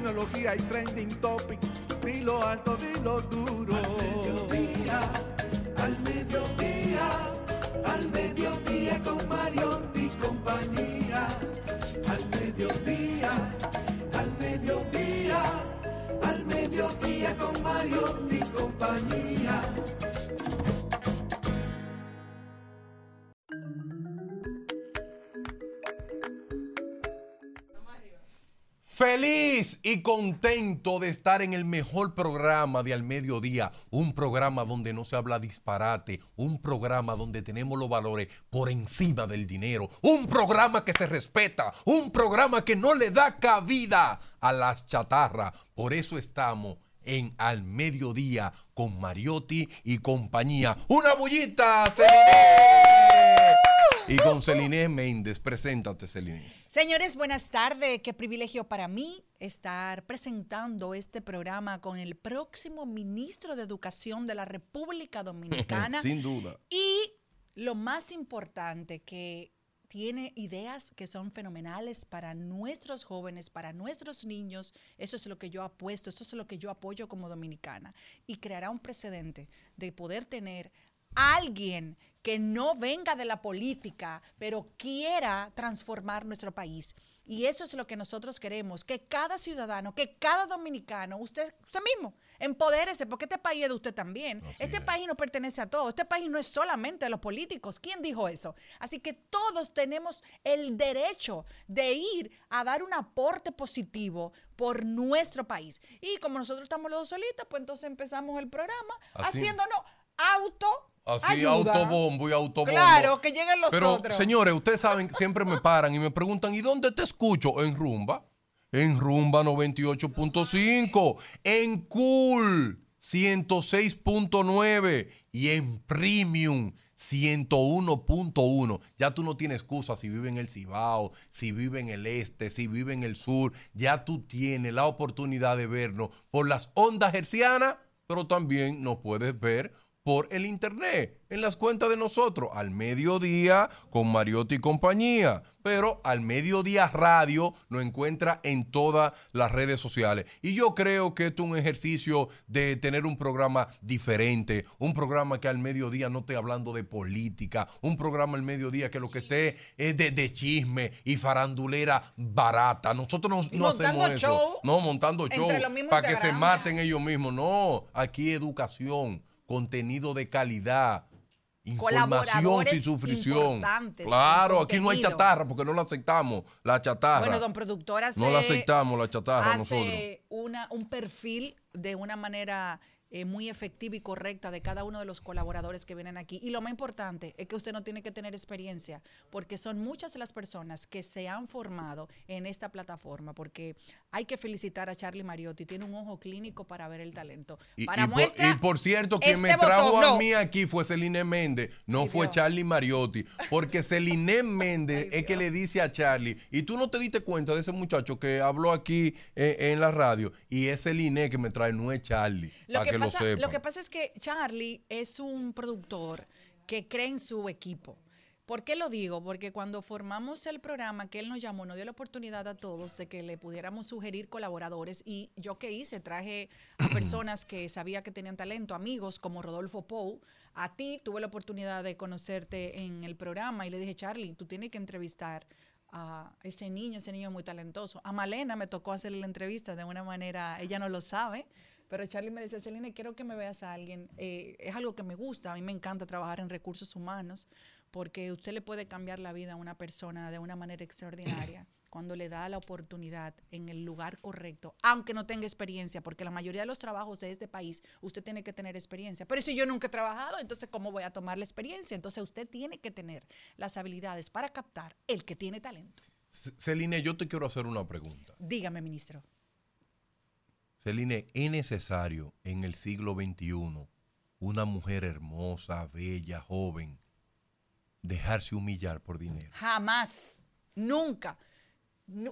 tecnología y trending topic. Dilo alto, dilo duro. Al mediodía, al mediodía, al mediodía con Mario y compañía. Al mediodía, al mediodía, al mediodía con Mario y compañía. Feliz y contento de estar en el mejor programa de Al Mediodía, un programa donde no se habla disparate, un programa donde tenemos los valores por encima del dinero, un programa que se respeta, un programa que no le da cabida a las chatarras. Por eso estamos en Al Mediodía con Mariotti y compañía. ¡Una bullita! Celine! Y con Celine Méndez. Preséntate, Celine. Señores, buenas tardes. Qué privilegio para mí estar presentando este programa con el próximo ministro de Educación de la República Dominicana. Sin duda. Y lo más importante, que tiene ideas que son fenomenales para nuestros jóvenes, para nuestros niños. Eso es lo que yo apuesto, eso es lo que yo apoyo como dominicana. Y creará un precedente de poder tener alguien que no venga de la política, pero quiera transformar nuestro país. Y eso es lo que nosotros queremos, que cada ciudadano, que cada dominicano, usted, usted mismo, empodérese, porque este país es de usted también. Así este es. país no pertenece a todos, este país no es solamente de los políticos. ¿Quién dijo eso? Así que todos tenemos el derecho de ir a dar un aporte positivo por nuestro país. Y como nosotros estamos los dos solitos, pues entonces empezamos el programa Así. haciéndonos auto. Así, ayuda. autobombo y autobombo. Claro, que lleguen los Pero, otros. señores, ustedes saben que siempre me paran y me preguntan, ¿y dónde te escucho? En Rumba. En Rumba 98.5. En Cool 106.9. Y en Premium 101.1. Ya tú no tienes excusa si vive en el Cibao, si vive en el este, si vive en el sur. Ya tú tienes la oportunidad de vernos por las ondas hercianas, pero también nos puedes ver por el internet, en las cuentas de nosotros, al mediodía con Mariotti y compañía. Pero al mediodía radio lo encuentra en todas las redes sociales. Y yo creo que esto es un ejercicio de tener un programa diferente, un programa que al mediodía no esté hablando de política, un programa al mediodía que lo que esté es de, de chisme y farandulera barata. Nosotros no, no hacemos eso. show no, montando show para que se maten ellos mismos. No, aquí educación, contenido de calidad. Información sin sufrición. Claro, aquí no hay chatarra porque no la aceptamos. La chatarra. Bueno, don productor hace, no la aceptamos, la chatarra, hace nosotros. Una, un perfil de una manera eh, muy efectiva y correcta de cada uno de los colaboradores que vienen aquí. Y lo más importante es que usted no tiene que tener experiencia, porque son muchas las personas que se han formado en esta plataforma, porque hay que felicitar a Charlie Mariotti, tiene un ojo clínico para ver el talento. Y, para y por, muestra, y por cierto, quien me este trajo botón, a no. mí aquí fue Celine Méndez, no Ay, fue Dios. Charlie Mariotti, porque Celine Méndez Ay, es que le dice a Charlie, y tú no te diste cuenta de ese muchacho que habló aquí eh, en la radio, y es Celine que me trae, no es Charlie, Lo para que, que, lo pasa, sepan. lo que pasa es que Charlie es un productor que cree en su equipo. ¿Por qué lo digo? Porque cuando formamos el programa que él nos llamó, nos dio la oportunidad a todos de que le pudiéramos sugerir colaboradores y yo qué hice, traje a personas que sabía que tenían talento, amigos como Rodolfo Pou. A ti tuve la oportunidad de conocerte en el programa y le dije, Charlie, tú tienes que entrevistar a ese niño, ese niño muy talentoso. A Malena me tocó hacerle la entrevista de una manera, ella no lo sabe, pero Charlie me decía, Celine, quiero que me veas a alguien. Eh, es algo que me gusta, a mí me encanta trabajar en recursos humanos, porque usted le puede cambiar la vida a una persona de una manera extraordinaria cuando le da la oportunidad en el lugar correcto, aunque no tenga experiencia, porque la mayoría de los trabajos de este país usted tiene que tener experiencia. Pero si yo nunca he trabajado, entonces ¿cómo voy a tomar la experiencia? Entonces usted tiene que tener las habilidades para captar el que tiene talento. Celine, yo te quiero hacer una pregunta. Dígame, ministro. Celine, ¿es necesario en el siglo XXI una mujer hermosa, bella, joven, dejarse humillar por dinero? Jamás, nunca.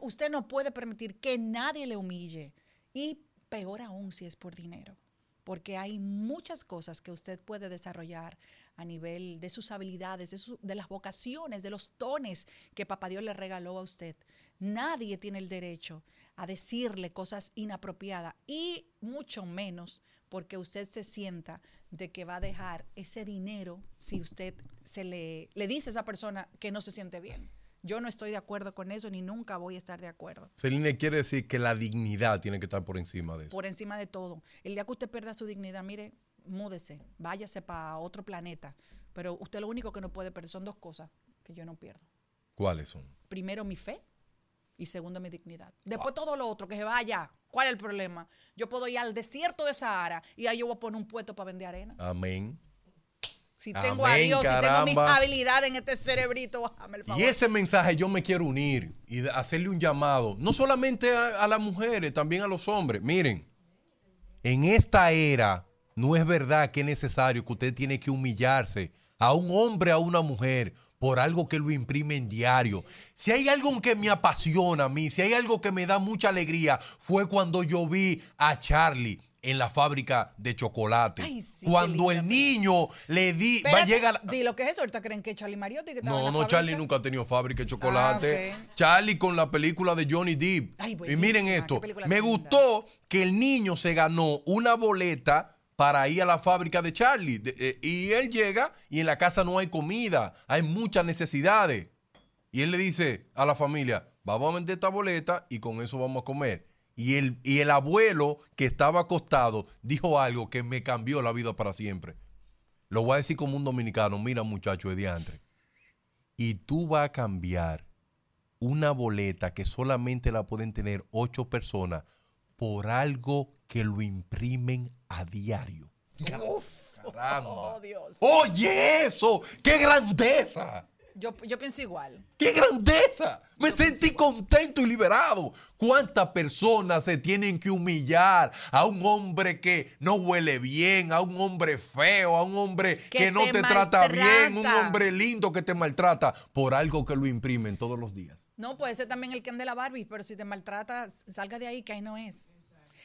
Usted no puede permitir que nadie le humille. Y peor aún si es por dinero. Porque hay muchas cosas que usted puede desarrollar a nivel de sus habilidades, de las vocaciones, de los dones que Papá Dios le regaló a usted. Nadie tiene el derecho a decirle cosas inapropiadas y mucho menos porque usted se sienta de que va a dejar ese dinero si usted se le, le dice a esa persona que no se siente bien. Yo no estoy de acuerdo con eso ni nunca voy a estar de acuerdo. Celine quiere decir que la dignidad tiene que estar por encima de eso. Por encima de todo. El día que usted pierda su dignidad, mire, múdese, váyase para otro planeta. Pero usted lo único que no puede perder son dos cosas que yo no pierdo. ¿Cuáles son? Primero mi fe y segundo mi dignidad. Después todo lo otro, que se vaya. ¿Cuál es el problema? Yo puedo ir al desierto de Sahara y ahí yo voy a poner un puesto para vender arena. Amén. Si tengo a Dios, si tengo mis habilidades en este cerebrito, bájame el favor. Y ese mensaje yo me quiero unir y hacerle un llamado, no solamente a, a las mujeres, también a los hombres. Miren, en esta era no es verdad que es necesario que usted tiene que humillarse a un hombre, a una mujer, por algo que lo imprime en diario. Si hay algo que me apasiona a mí, si hay algo que me da mucha alegría, fue cuando yo vi a Charlie en la fábrica de chocolate. Ay, sí, cuando el niño le di, va a llegar... Di lo que es eso. Ahorita creen que Charlie Mariotti que estaba en No, la no. Charlie nunca ha tenido fábrica de chocolate. Ah. Charlie con la película de Johnny Depp. Ay, y miren esto, me gustó que el niño se ganó una boleta para ir a la fábrica de Charlie. Eh, y él llega y en la casa no hay comida, hay muchas necesidades. Y él le dice a la familia, vamos a vender esta boleta y con eso vamos a comer. Y el, y el abuelo que estaba acostado dijo algo que me cambió la vida para siempre. Lo voy a decir como un dominicano, mira muchacho de diantre. Y tú vas a cambiar una boleta que solamente la pueden tener ocho personas por algo que lo imprimen a diario. Caramba. Oh, Dios. Oye, eso, qué grandeza. Yo, yo pienso igual. ¡Qué grandeza! Me sentí contento y liberado. ¿Cuántas personas se tienen que humillar a un hombre que no huele bien, a un hombre feo, a un hombre que, Que no te te, trata bien, un maltrata. hombre lindo que te maltrata por algo que lo imprimen todos los días? No, puede ser también el Ken de la Barbie, pero si te maltrata, salga de ahí, que ahí no es.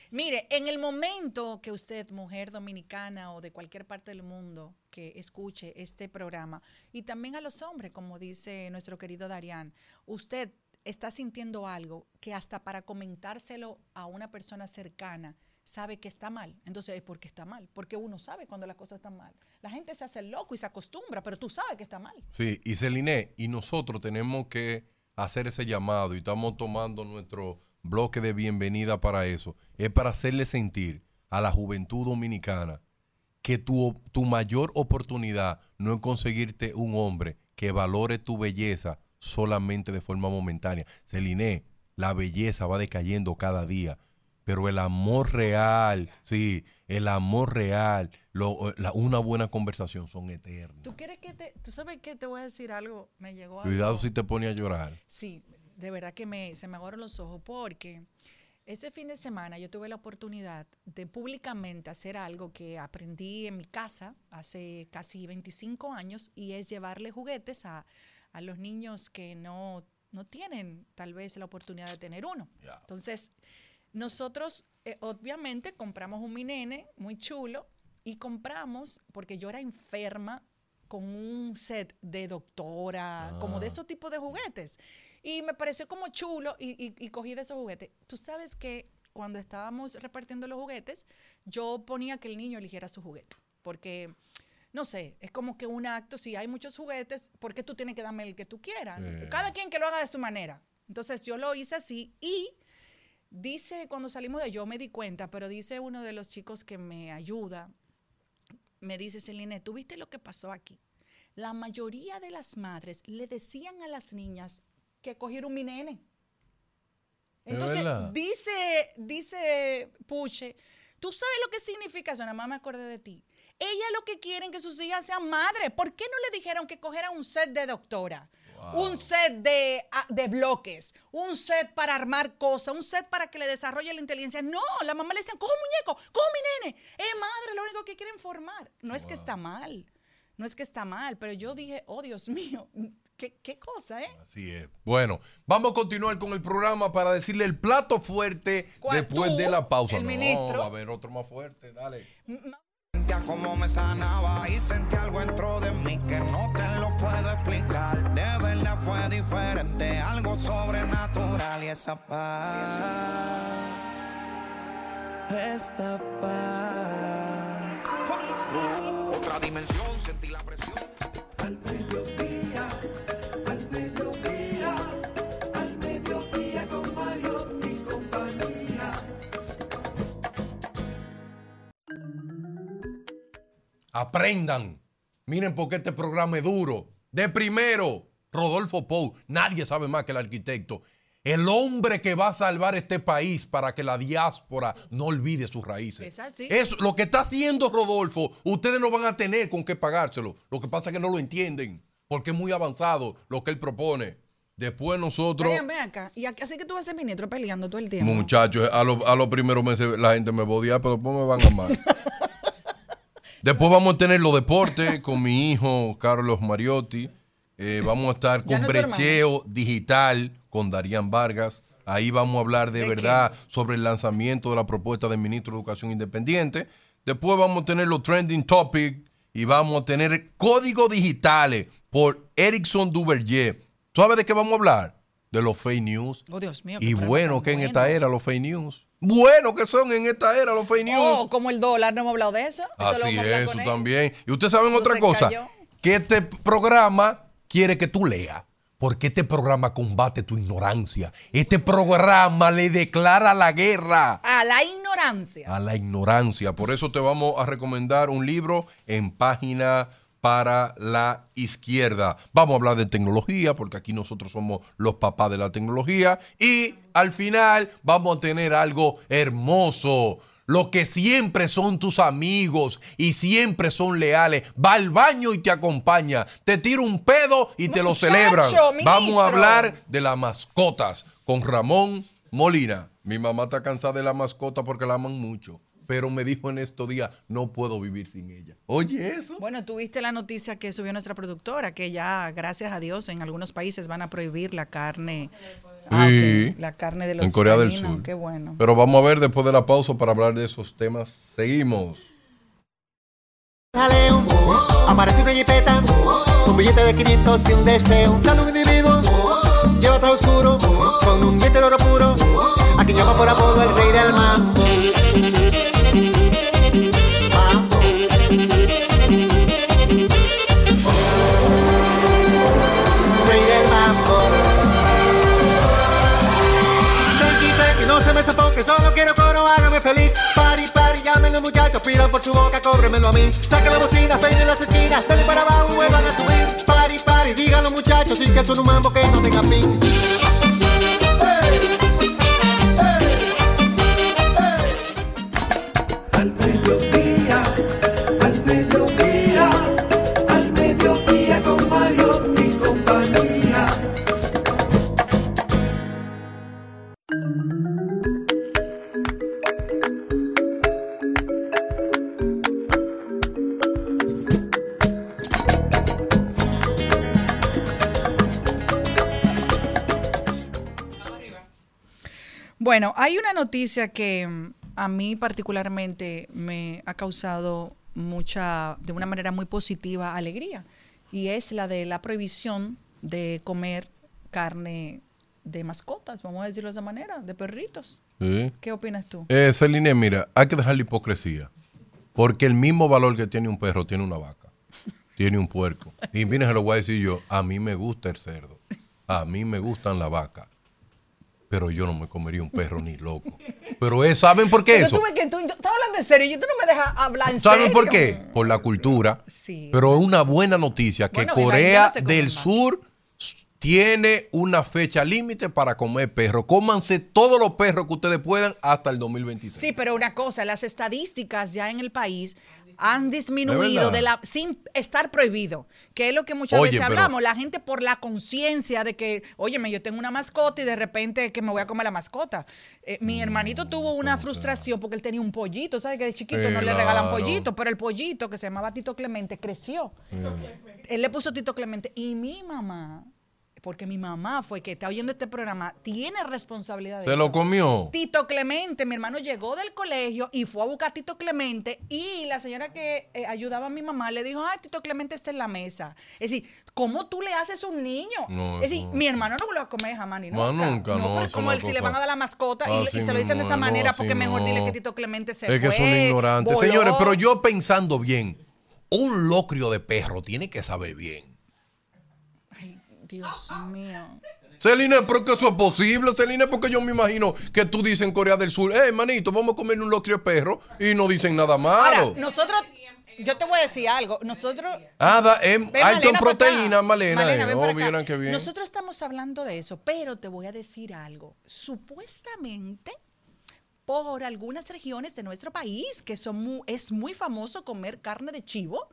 Mire, en el momento que usted, mujer dominicana o de cualquier parte del mundo que escuche este programa, y también a los hombres, como dice nuestro querido Darián, usted está sintiendo algo que hasta para comentárselo a una persona cercana sabe que está mal. Entonces, ¿por qué está mal? Porque uno sabe cuando las cosas están mal. La gente se hace loco y se acostumbra, pero tú sabes que está mal. Sí, y Celine, y nosotros tenemos que hacer ese llamado y estamos tomando nuestro bloque de bienvenida para eso. Es para hacerle sentir a la juventud dominicana que tu, tu mayor oportunidad no es conseguirte un hombre que valore tu belleza solamente de forma momentánea. Celine, la belleza va decayendo cada día, pero el amor real, sí, el amor real, lo- la- una buena conversación son eternos. ¿Tú quieres que te, tú sabes que te voy a decir algo? Me llegó Cuidado si te pone a llorar. Sí, de verdad que me, se me aguaron los ojos porque ese fin de semana yo tuve la oportunidad de públicamente hacer algo que aprendí en mi casa hace casi 25 años y es llevarle juguetes a, a los niños que no, no tienen tal vez la oportunidad de tener uno. Entonces, nosotros eh, obviamente compramos un mi nene muy chulo y compramos, porque yo era enferma, con un set de doctora, como de Ah. esos tipos de juguetes. Y me pareció como chulo y, y- y cogí de esos juguetes. Tú sabes que cuando estábamos repartiendo los juguetes, yo ponía que el niño eligiera su juguete, porque... No sé, es como que un acto, si hay muchos juguetes, ¿por qué tú tienes que darme el que tú quieras? Eh. Cada quien que lo haga de su manera. Entonces yo lo hice así y Dice, cuando salimos de yo me di cuenta, pero dice uno de los chicos que me ayuda, me dice, Celine, ¿tú viste lo que pasó aquí? La mayoría de las madres le decían a las niñas que cogieron mi nene. ¿Es Entonces, dice, dice Puche, ¿tú sabes lo que significa eso? Nada más me acordé de ti. Ella lo que quieren que sus hijas sean madres. ¿Por qué no le dijeron que cogiera un set de doctora? Un set de, ah, de bloques, un set para armar cosas, un set para que le desarrolle la inteligencia. No, la mamá le decían, coge un muñeco, coge mi nene. Es madre, lo único que quieren formar. No es que está mal, no es que está mal, pero yo dije, oh Dios mío, qué, qué cosa, ¿eh? Así es. Bueno, vamos a continuar con el programa para decirle el plato fuerte después ¿Tú? de la pausa. ¿El no, ministro? va a haber otro más fuerte. Dale. Como me sanaba y sentí algo dentro de mí que no te lo puedo explicar. De verdad fue diferente, algo sobrenatural y esa paz, esta paz. Otra dimensión, sentí la presión. Aprendan. Miren por qué este programa es duro. De primero, Rodolfo Pou. Nadie sabe más que el arquitecto. El hombre que va a salvar este país para que la diáspora no olvide sus raíces. Es así. Eso, lo que está haciendo Rodolfo, ustedes no van a tener con qué pagárselo. Lo que pasa es que no lo entienden, porque es muy avanzado lo que él propone. Después nosotros... Brian, ven acá. Y aquí- así que tú vas a ser ministro peleando todo el tiempo. Muchachos, a, lo- a los primeros meses la gente me bodía, pero después me van a amar. después vamos a tener los deportes con mi hijo Carlos Mariotti. Eh, vamos a estar con no brecheo digital con Darían Vargas. Ahí vamos a hablar de, ¿De verdad sobre el lanzamiento de la propuesta del ministro de Educación Independiente. Después vamos a tener los trending topics y vamos a tener códigos digitales por Erickson Duverger. ¿Sabes de qué vamos a hablar? De los fake news. Oh, Dios mío. Y bueno que en esta era los fake news. Bueno que son en esta era los fake news. Oh, como el dólar, no hemos hablado de eso. Así es, eso también. Y ustedes saben otra cosa, cayó. que este programa quiere que tú leas. Porque este programa combate tu ignorancia. Este programa le declara la guerra A la ignorancia. a la ignorancia. Por eso te vamos a recomendar un libro en página para la izquierda. Vamos a hablar de tecnología, porque aquí nosotros somos los papás de la tecnología. Y al final vamos a tener algo hermoso. Lo que siempre son tus amigos y siempre son leales. Va al baño y te acompaña. Te tira un pedo y te lo celebran. Vamos a hablar de las mascotas con Ramón Molina. Mi mamá está cansada de la mascota porque la aman mucho. Pero me dijo en estos días, no puedo vivir sin ella. Oye, eso. Bueno, tuviste la noticia que subió nuestra productora, que ya, gracias a Dios, en algunos países van a prohibir la carne. Ah, Sí. ok, La carne de los en Corea del Sur. Qué bueno. Pero vamos a ver después de la pausa para hablar de esos temas. Seguimos. Jaleo, aparece una jipeta, un billete de 500 y un deseo. Sale un individuo, lleva traje oscuro, con un diente de oro puro, a quien llama por apodo el rey del mambo. Boca, cóbremelo a mí. Saquen la bocina, peinen las esquinas, dale para abajo, vuelvan a subir. Pari, pari, digan los muchachos, sí que son un mambo que no tenga fin. Una noticia que mm, a mí particularmente me ha causado mucha, de una manera muy positiva, alegría. Y es la de la prohibición de comer carne de mascotas, vamos a decirlo de esa manera, de perritos. Sí. ¿Qué opinas tú? Eh, Celine, mira, hay que dejar la hipocresía. Porque el mismo valor que tiene un perro tiene una vaca. Tiene un puerco. Y mira, se lo voy a decir yo, a mí me gusta el cerdo. A mí me gustan la vaca. Pero yo no me comería un perro ni loco. Pero es, ¿saben por qué Pero eso? tú que tú, yo estaba hablando en serio y tú no me dejas hablar en ¿Saben serio. por qué? Por la cultura. Sí. Pero es una buena noticia que Bueno, Corea no del más. Sur tiene una fecha límite para comer perro. Cómanse todos los perros que ustedes puedan hasta el 2026. Sí, pero una cosa, las estadísticas ya en el país han disminuido de la sin estar prohibido, que es lo que muchas Oye, veces pero- hablamos, la gente por la conciencia de que, óyeme, yo tengo una mascota y de repente que me voy a comer la mascota. Eh, mi hermanito tuvo una frustración porque él tenía un pollito, ¿sabes? Que de chiquito no le regalan claro. pollito, pero el pollito que se llamaba Tito Clemente creció. Él le puso Tito Clemente y mi mamá, porque mi mamá fue que está oyendo este programa, tiene responsabilidad de ¿Se eso. lo comió? Tito Clemente, mi hermano llegó del colegio y fue a buscar a Tito Clemente y la señora que eh, ayudaba a mi mamá le dijo, ay, Tito Clemente está en la mesa. Es decir, ¿cómo tú le haces a un niño? No, es decir, mi hermano no lo va a comer jamás ni nunca. nunca, no, es como el- si le van a dar la mascota y, y se lo dicen de esa manera no, porque mejor dile no. que Tito Clemente se Es que fue, son ignorantes. voló. Señores, pero yo pensando bien, un locrio de perro tiene que saber bien. Dios mío. Celine, pero que eso es posible, Celine, porque yo me imagino que tú dices en Corea del Sur, eh, manito, vamos a comer un locrio de perro y no dicen nada Ahora, malo. nosotros, yo te voy a decir algo, nosotros Ah, da- em, Ven, alto en proteína, Malena. Malena, eh. ven Oh, vieran bien. Nosotros estamos hablando de eso, pero te voy a decir algo. Supuestamente, por algunas regiones de nuestro país, que son mu- es muy famoso comer carne de chivo,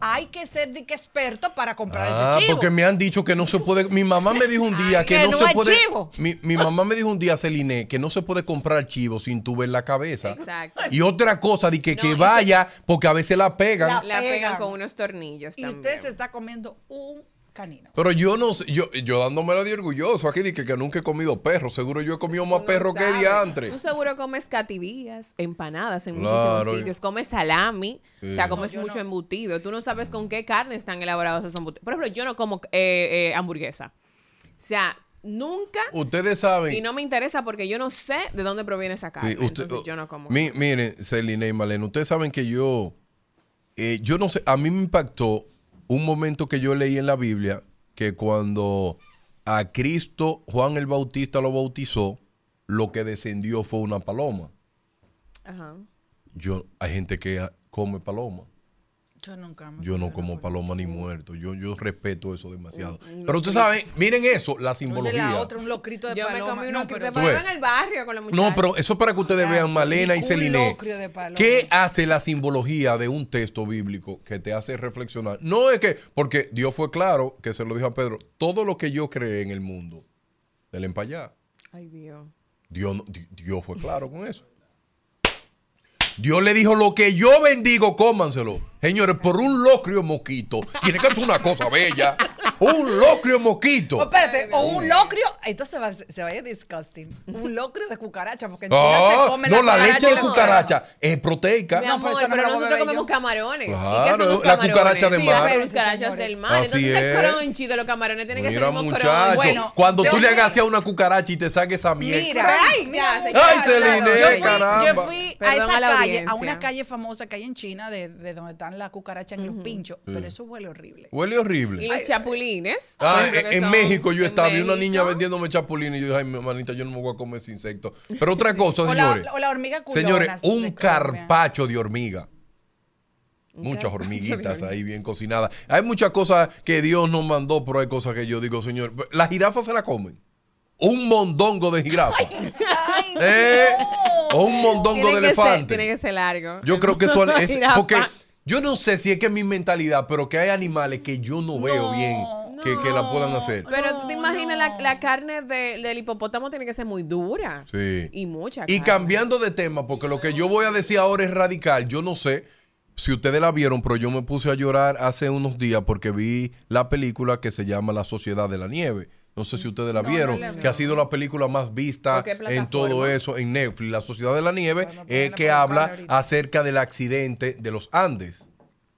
hay que ser de que experto para comprar Ah, ese chivo. porque me han dicho que no se puede. Mi mamá me dijo un día que, Que no, no se puede. chivo. Mi, mi mamá me dijo un día, Celine, que no se puede comprar chivo sin tu ver la cabeza. Exacto. Y otra cosa, de que, No, que vaya, porque a veces la pegan. La- La pegan. pegan con unos tornillos y también. usted se está comiendo un canino. Pero yo no sé, yo, yo dándomela de orgulloso aquí, de que, que nunca he comido perro. Seguro yo he comido más perro que sabes. diantre. Tú seguro comes cativías, empanadas en Claro, muchísimos sitios, comes salami, Sí. o sea, comes mucho no. embutido. Tú no sabes con qué carne están elaborados esos embutidos. Por ejemplo, yo no como eh, eh, hamburguesa. O sea, nunca Ustedes saben. y no me interesa porque yo no sé de dónde proviene esa carne. Sí, usted- entonces yo no como. Mi- miren, Celine y Malena, ustedes saben que yo, eh, yo no sé, a mí me impactó un momento que yo leí en la Biblia que cuando a Cristo Juan el Bautista lo bautizó, lo que descendió fue una paloma. Ajá. Yo, hay gente que come paloma. Yo nunca. me Yo no como paloma ni muerto. Yo, yo respeto eso demasiado. Un- un Pero ustedes saben, miren eso, la simbología. la otra, un locrito de Yo me paloma. comí te eso- Tú ves. en el barrio con los muchachos. No, pero eso es para que ustedes Ah, vean, Malena y un Celine. de paloma. ¿Qué hace la simbología de un texto bíblico que te hace reflexionar? No es que, porque Dios fue claro, que se lo dijo a Pedro, todo lo que yo creé en el mundo, del empallá. Ay, Dios. Dios, Dios fue claro con eso. Dios le dijo, lo que yo bendigo, cómanselo. Señores, por un locrio mosquito, tiene que ser una cosa bella. Un locrio O mosquito. Oh, espérate, o un locrio, entonces se va, se va a ir disgusting. Un locrio de cucaracha, porque en China Ah, se come no, la leche y de cucaracha es proteica. Mi No, amor, eso no pero lo nosotros comemos camarones. ¿Y Claro, qué son los la camarones? cucaracha de Sí, mar. las cucarachas del mar. Así Entonces es. el crunchy de los camarones tiene que ser un muchacho, Bueno, cuando tú le hagas a una cucaracha y te saques esa miel. Mira, Ay, ya, mira, señora, Ay, Celine, yo fui, caramba. yo fui a esa calle, a una calle famosa que hay en China, de, de donde están las cucarachas en los pinchos, pero eso huele horrible. Huele horrible. Y los chapulines. Ah, ejemplo, en, México yo en estaba, vi una niña vendiéndome chapulines y yo dije, ay, mi manita, yo no me voy a comer ese insecto. Pero otra cosa, señores. la, o la hormiga culona. Señores, un carpacho de hormiga. Muchas hormiguitas ahí bien cocinadas. Hay muchas cosas que Dios nos mandó, pero hay cosas que yo digo, señor, las jirafas se la comen. Un mondongo de jirafa. Ay, Eh, no. o un mondongo Tiene de ser, elefante. tiene que ser largo. Yo creo que eso es porque yo no sé si es que es mi mentalidad, pero que hay animales que yo no veo No, bien que, que la puedan hacer. Pero tú te imaginas no. la, la carne de- del hipopótamo tiene que ser muy dura. Sí. Y mucha Y carne. cambiando de tema, porque lo que yo voy a decir ahora es radical. Yo no sé si ustedes la vieron, pero yo me puse a llorar hace unos días porque vi la película que se llama La Sociedad de la Nieve. No sé si ustedes la vieron, que ha sido la película más vista ¿Por qué en todo plataforma? eso, en Netflix. La Sociedad de la Nieve, eh, que habla acerca del accidente de los Andes.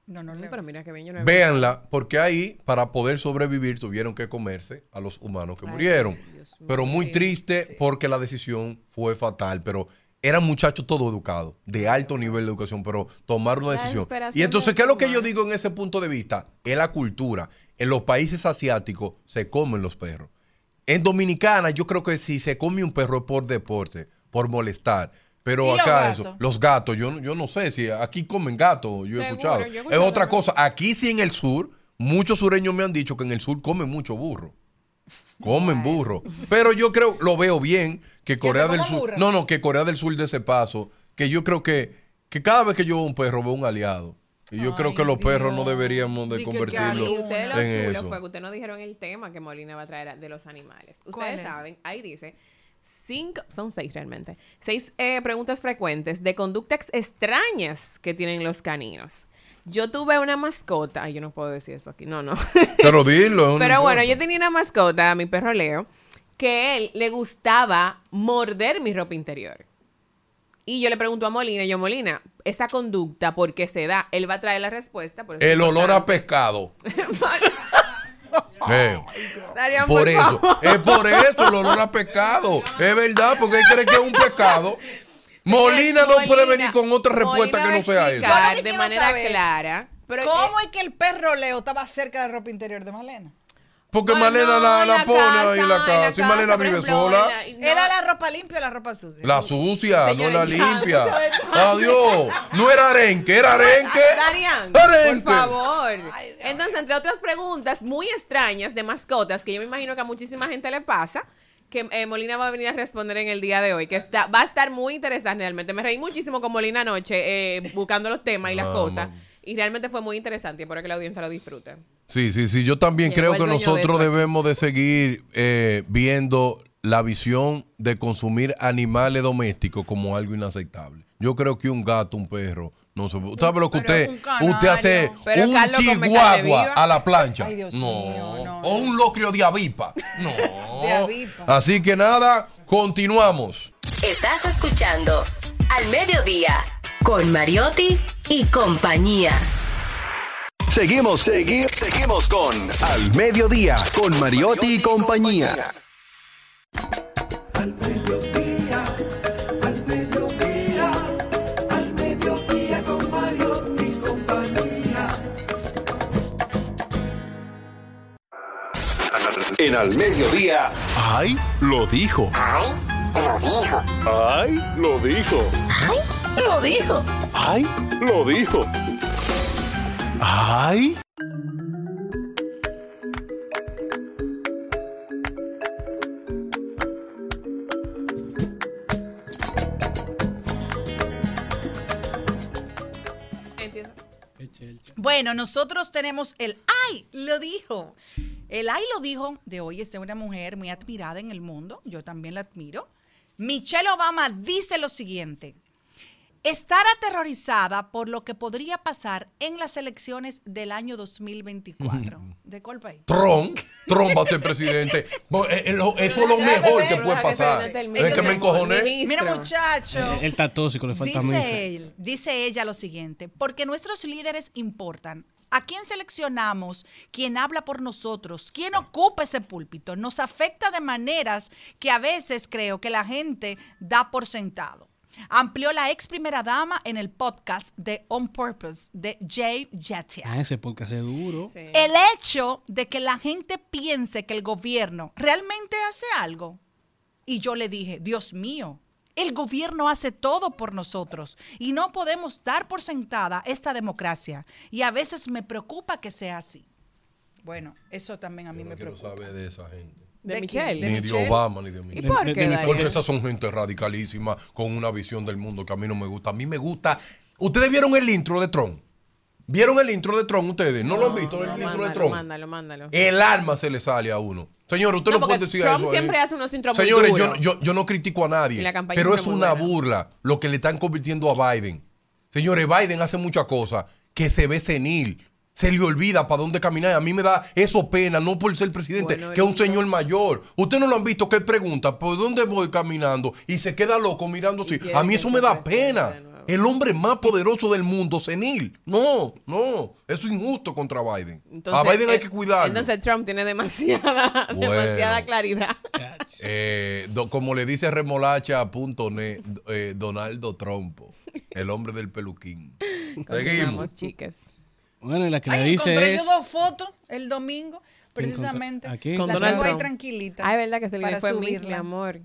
No, no, No, pero mira que bien yo no he Véanla, porque ahí, para poder sobrevivir, tuvieron que comerse a los humanos que murieron. Pero muy triste porque la decisión fue fatal. Pero eran muchachos todo educados, de alto nivel de educación, pero tomaron una La decisión. Y entonces, ¿qué es lo que yo digo en ese punto de vista? Es la cultura. En los países asiáticos se comen los perros. En Dominicana, yo creo que si se come un perro es por deporte, por molestar. Pero ¿Y los acá gatos? eso, los gatos, yo, no- yo no sé si aquí comen gatos, yo he escuchado. yo he Es otra cosa, aquí sí en el sur, muchos sureños me han dicho que en el sur comen mucho burro. Comen burro. Pero yo creo, lo veo bien, que Corea del Sur. burro? No, no, que Corea del Sur de ese paso. Que yo creo que, que cada vez que yo veo un perro, veo un aliado. Y yo creo que los perros no deberíamos de convertirlos Y ustedes lo en chulo eso. fue que ustedes nos dijeron el tema que Molina va a traer de los animales. ¿Cuál Ustedes es? saben, ahí dice cinco, son seis realmente, seis eh, preguntas frecuentes de conductas extrañas que tienen los caninos. Yo tuve una mascota, ay, yo no puedo decir eso aquí, no, no. Pero dilo. no Pero bueno, importa. yo tenía una mascota, mi perro Leo, que él le gustaba morder mi ropa interior. Y yo le pregunto a Molina, yo, Molina, esa conducta, ¿por qué se da? Él va a traer la respuesta. por eso es El olor a pescado. Eh, Darían, por por eso. Es por eso el olor a pescado. Es verdad, porque él cree que es un pescado. Molina no puede venir con otra respuesta Molina que no sea esa. de manera saber, clara. Pero ¿Cómo es que el perro Leo estaba cerca de la ropa interior de Malena? Porque bueno, Malena la, la pone ahí en la en casa. Y Malena vive ejemplo, sola. en la- no, ¿Era la ropa limpia o la ropa sucia? La sucia, no la limpia. Adiós. No era arenque, era arenque. Darian, Arenque. por favor. Entonces, entre otras preguntas muy extrañas de mascotas, que yo me imagino que a muchísima gente le pasa, que eh, Molina va a venir a responder en el día de hoy, que está, va a estar muy interesante realmente. Me reí muchísimo con Molina anoche, eh, buscando los temas y las Ah, cosas. Y realmente fue muy interesante y espero que la audiencia lo disfrute. Sí, sí, sí. Yo también Llegó creo que de nosotros debemos de seguir eh, viendo la visión de consumir animales domésticos como algo inaceptable. Yo creo que un gato, un perro, no se puede. ¿Sabe lo que usted, usted hace Pero un Carlos chihuahua a la plancha? Ay, Dios no. mío, no, O un locrio de avipa. No. De avipa. Así que nada, continuamos. Estás escuchando Al Mediodía con Mariotti y compañía. Seguimos, seguimos, seguimos con Al Mediodía, con Mariotti y compañía. Al mediodía, al mediodía, al mediodía con Mario y compañía. En Al Mediodía. ¡Ay! Lo dijo. ¡Ay! Lo dijo. ¡Ay! Lo dijo. Lo dijo. ¡Ay! Lo dijo. ¡Ay! Bueno, nosotros tenemos el ay, lo dijo. El ay lo dijo de hoy es una mujer muy admirada en el mundo. Yo también la admiro. Michelle Obama dice lo siguiente. Estar aterrorizada por lo que podría pasar en las elecciones del año 2024. ¿De cuál país? Trump, Trump va a ser presidente. Eh, eh, Eso es lo mejor que puede pasar. Es que me encojoné. Mira, muchacho. Él está tóxico, le falta. Dice él, dice ella lo siguiente, porque nuestros líderes importan. ¿A quién seleccionamos? ¿Quién habla por nosotros? ¿Quién ocupa ese púlpito? Nos afecta de maneras que a veces creo que la gente da por sentado. Amplió la ex primera dama en el podcast de On Purpose de Jay Jatia. Ah, ese podcast es duro. El hecho de que la gente piense que el gobierno realmente hace algo. Y yo le dije, Dios mío, el gobierno hace todo por nosotros y no podemos dar por sentada esta democracia. Y a veces me preocupa que sea así. Bueno, eso también a mí me No quiero preocupa. saber de esa gente. De ¿De Michelle. Ni de Michelle? Obama ni de mí. ¿Y por qué? Porque esas son gente radicalísima con una visión del mundo que a mí no me gusta. A mí me gusta. ¿Ustedes vieron el intro de Trump? ¿Vieron el intro de Trump ustedes? ¿No, lo han visto el No, intro de Trump? mándalo, mándalo. El alma se le sale a uno. Señor, usted No, puede decir Trump eso. ahí. siempre hace unos intros muy Señores, yo, duros. yo, yo no critico a nadie. Pero es muy una buena. burla lo que le están convirtiendo a Biden. Señores, Biden hace muchas cosas que se ve senil. Se le olvida para dónde caminar. A mí me da eso pena, no por ser presidente, Bueno, que es un señor mayor. Ustedes no lo han visto que él pregunta, ¿por dónde voy caminando? Y se queda loco mirando así. A mí eso me da pena. El hombre más poderoso del mundo, senil. No, no. Eso es injusto contra Biden. a Biden hay eh, que cuidarlo. Entonces Trump tiene demasiada, Bueno. demasiada claridad. Eh, do- como le dice remolacha.net, eh, Donaldo Trompo, el hombre del peluquín. Seguimos. Continuamos, chicas. Bueno, y la que le dice encontré es... yo dos fotos el domingo, precisamente. ¿A quién? Con La Donald tengo ahí Trump. tranquilita. Ah, es verdad que se le para fue Miss, mi subirla. amor.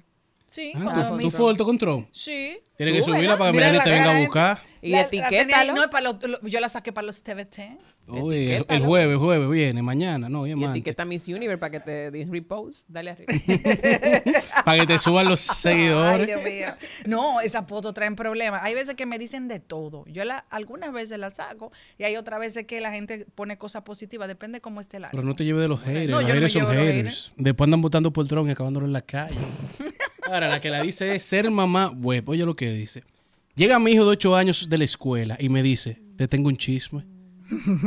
Sí, Ah, con tu- dos tu Miss. foto con Trump. Sí. Tiene que Súbela. subirla para que Mira Melania la te venga cara a de- buscar. Y La- la tenía ahí- etiquétalo. No, es para los- lo- yo la saqué para los TVT. El, el jueves, jueves viene, mañana, no, martes. etiqueta Miss Universe para que te den repost. Dale arriba. Para que te suban los Ay, seguidores. Dios mío. No, esas fotos traen problemas. Hay veces que me dicen de todo. Yo la, algunas veces las saco y hay otras veces que la gente pone cosas positivas. Depende cómo esté el Pero ánimo. no te lleves de los haters. No, los yo no me haters son llevo de los haters. Después andan votando por Trump y acabándolo en la calle. Ahora, la que la dice es ser mamá web. Oye lo que dice. Llega mi hijo de 8 años de la escuela y me dice, te tengo un chisme.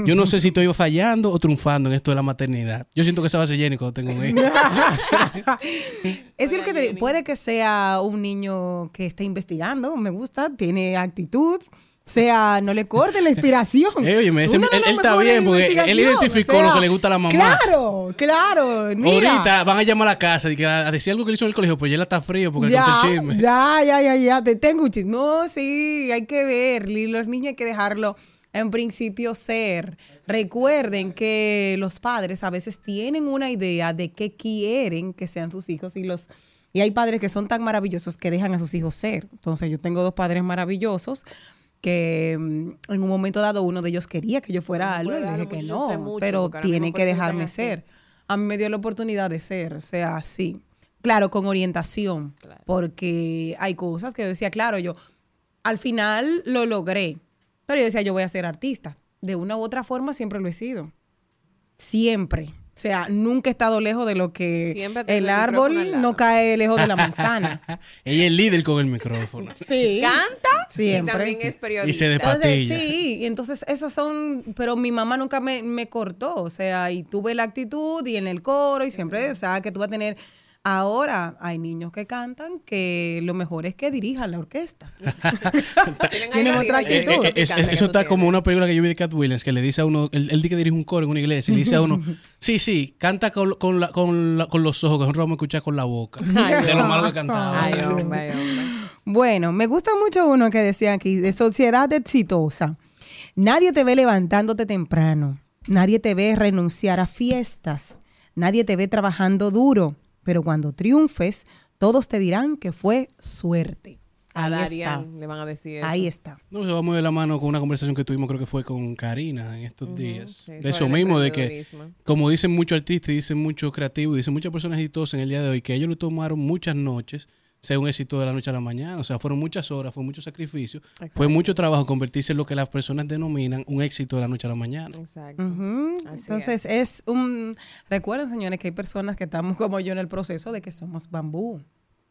Yo no sé si estoy fallando o triunfando en esto de la maternidad. Yo siento que esa va a ser Jenny cuando tengo un hijo. Es decir, que te- puede que sea un niño que esté investigando, me gusta, tiene actitud, sea, no le corte la inspiración. Eh, me dice- él- está bien, porque él identificó lo que le gusta a la mamá. Claro, claro, mira. Ahorita van a llamar a la casa y a decir algo que le hizo en el colegio, pues ya la está frío porque Ya, el chisme. ya, ya, ya, ya, te tengo un chisme. No, sí, hay que ver, los niños hay que dejarlo en principio ser. Recuerden que los padres a veces tienen una idea de qué quieren que sean sus hijos y los y hay padres que son tan maravillosos que dejan a sus hijos ser. Entonces yo tengo dos padres maravillosos que mm, en un momento dado uno de ellos quería que yo fuera algo y le dije que no, mucho, pero tienen que dejarme ser. A mí me dio la oportunidad de ser, o sea, así. Claro, con orientación, porque hay cosas que yo decía, claro, yo al final lo logré, pero yo decía, yo voy a ser artista. De una u otra forma siempre lo he sido. Siempre. O sea, nunca he estado lejos de lo que el árbol no cae lejos de la manzana. Ella es líder con el micrófono. Sí. Canta Siempre. y también es periodista. Y se Entonces, despatilla. sí, y entonces esas son, pero mi mamá nunca me, me cortó, o sea, y tuve la actitud y en el coro y siempre, o sea, que tú vas a tener, ahora hay niños que cantan que lo mejor es que dirijan la orquesta. Tienen, otra Eh, actitud. eh, es- es- eso está como una película que yo vi de Cat Williams que le dice a uno, él, él dice que dirige un coro en una iglesia y le dice a uno, sí, sí, canta con, con, la- con, la- con los ojos, que nosotros vamos a escuchar con la boca. Es lo malo que cantaba. Ay, hombre, ay, hombre. Bueno, me gusta mucho uno que decía aquí, de sociedad exitosa. Nadie te ve levantándote temprano, nadie te ve renunciar a fiestas, nadie te ve trabajando duro, pero cuando triunfes, todos te dirán que fue suerte. A Ahí está. Darian le van a decir eso. Ahí está. No, se va muy de la mano con una conversación que tuvimos, creo que fue con Karina en estos días. sí, de eso mismo, de que, como dicen muchos artistas, y dicen muchos creativos, y dicen muchas personas exitosas en el día de hoy, que ellos lo tomaron muchas noches, sea un éxito de la noche a la mañana. O sea, fueron muchas horas, fue mucho sacrificio, fue mucho trabajo convertirse en lo que las personas denominan un éxito de la noche a la mañana. Exacto. Entonces es. un... Recuerden, señores, que hay personas que estamos como yo en el proceso de que somos bambú.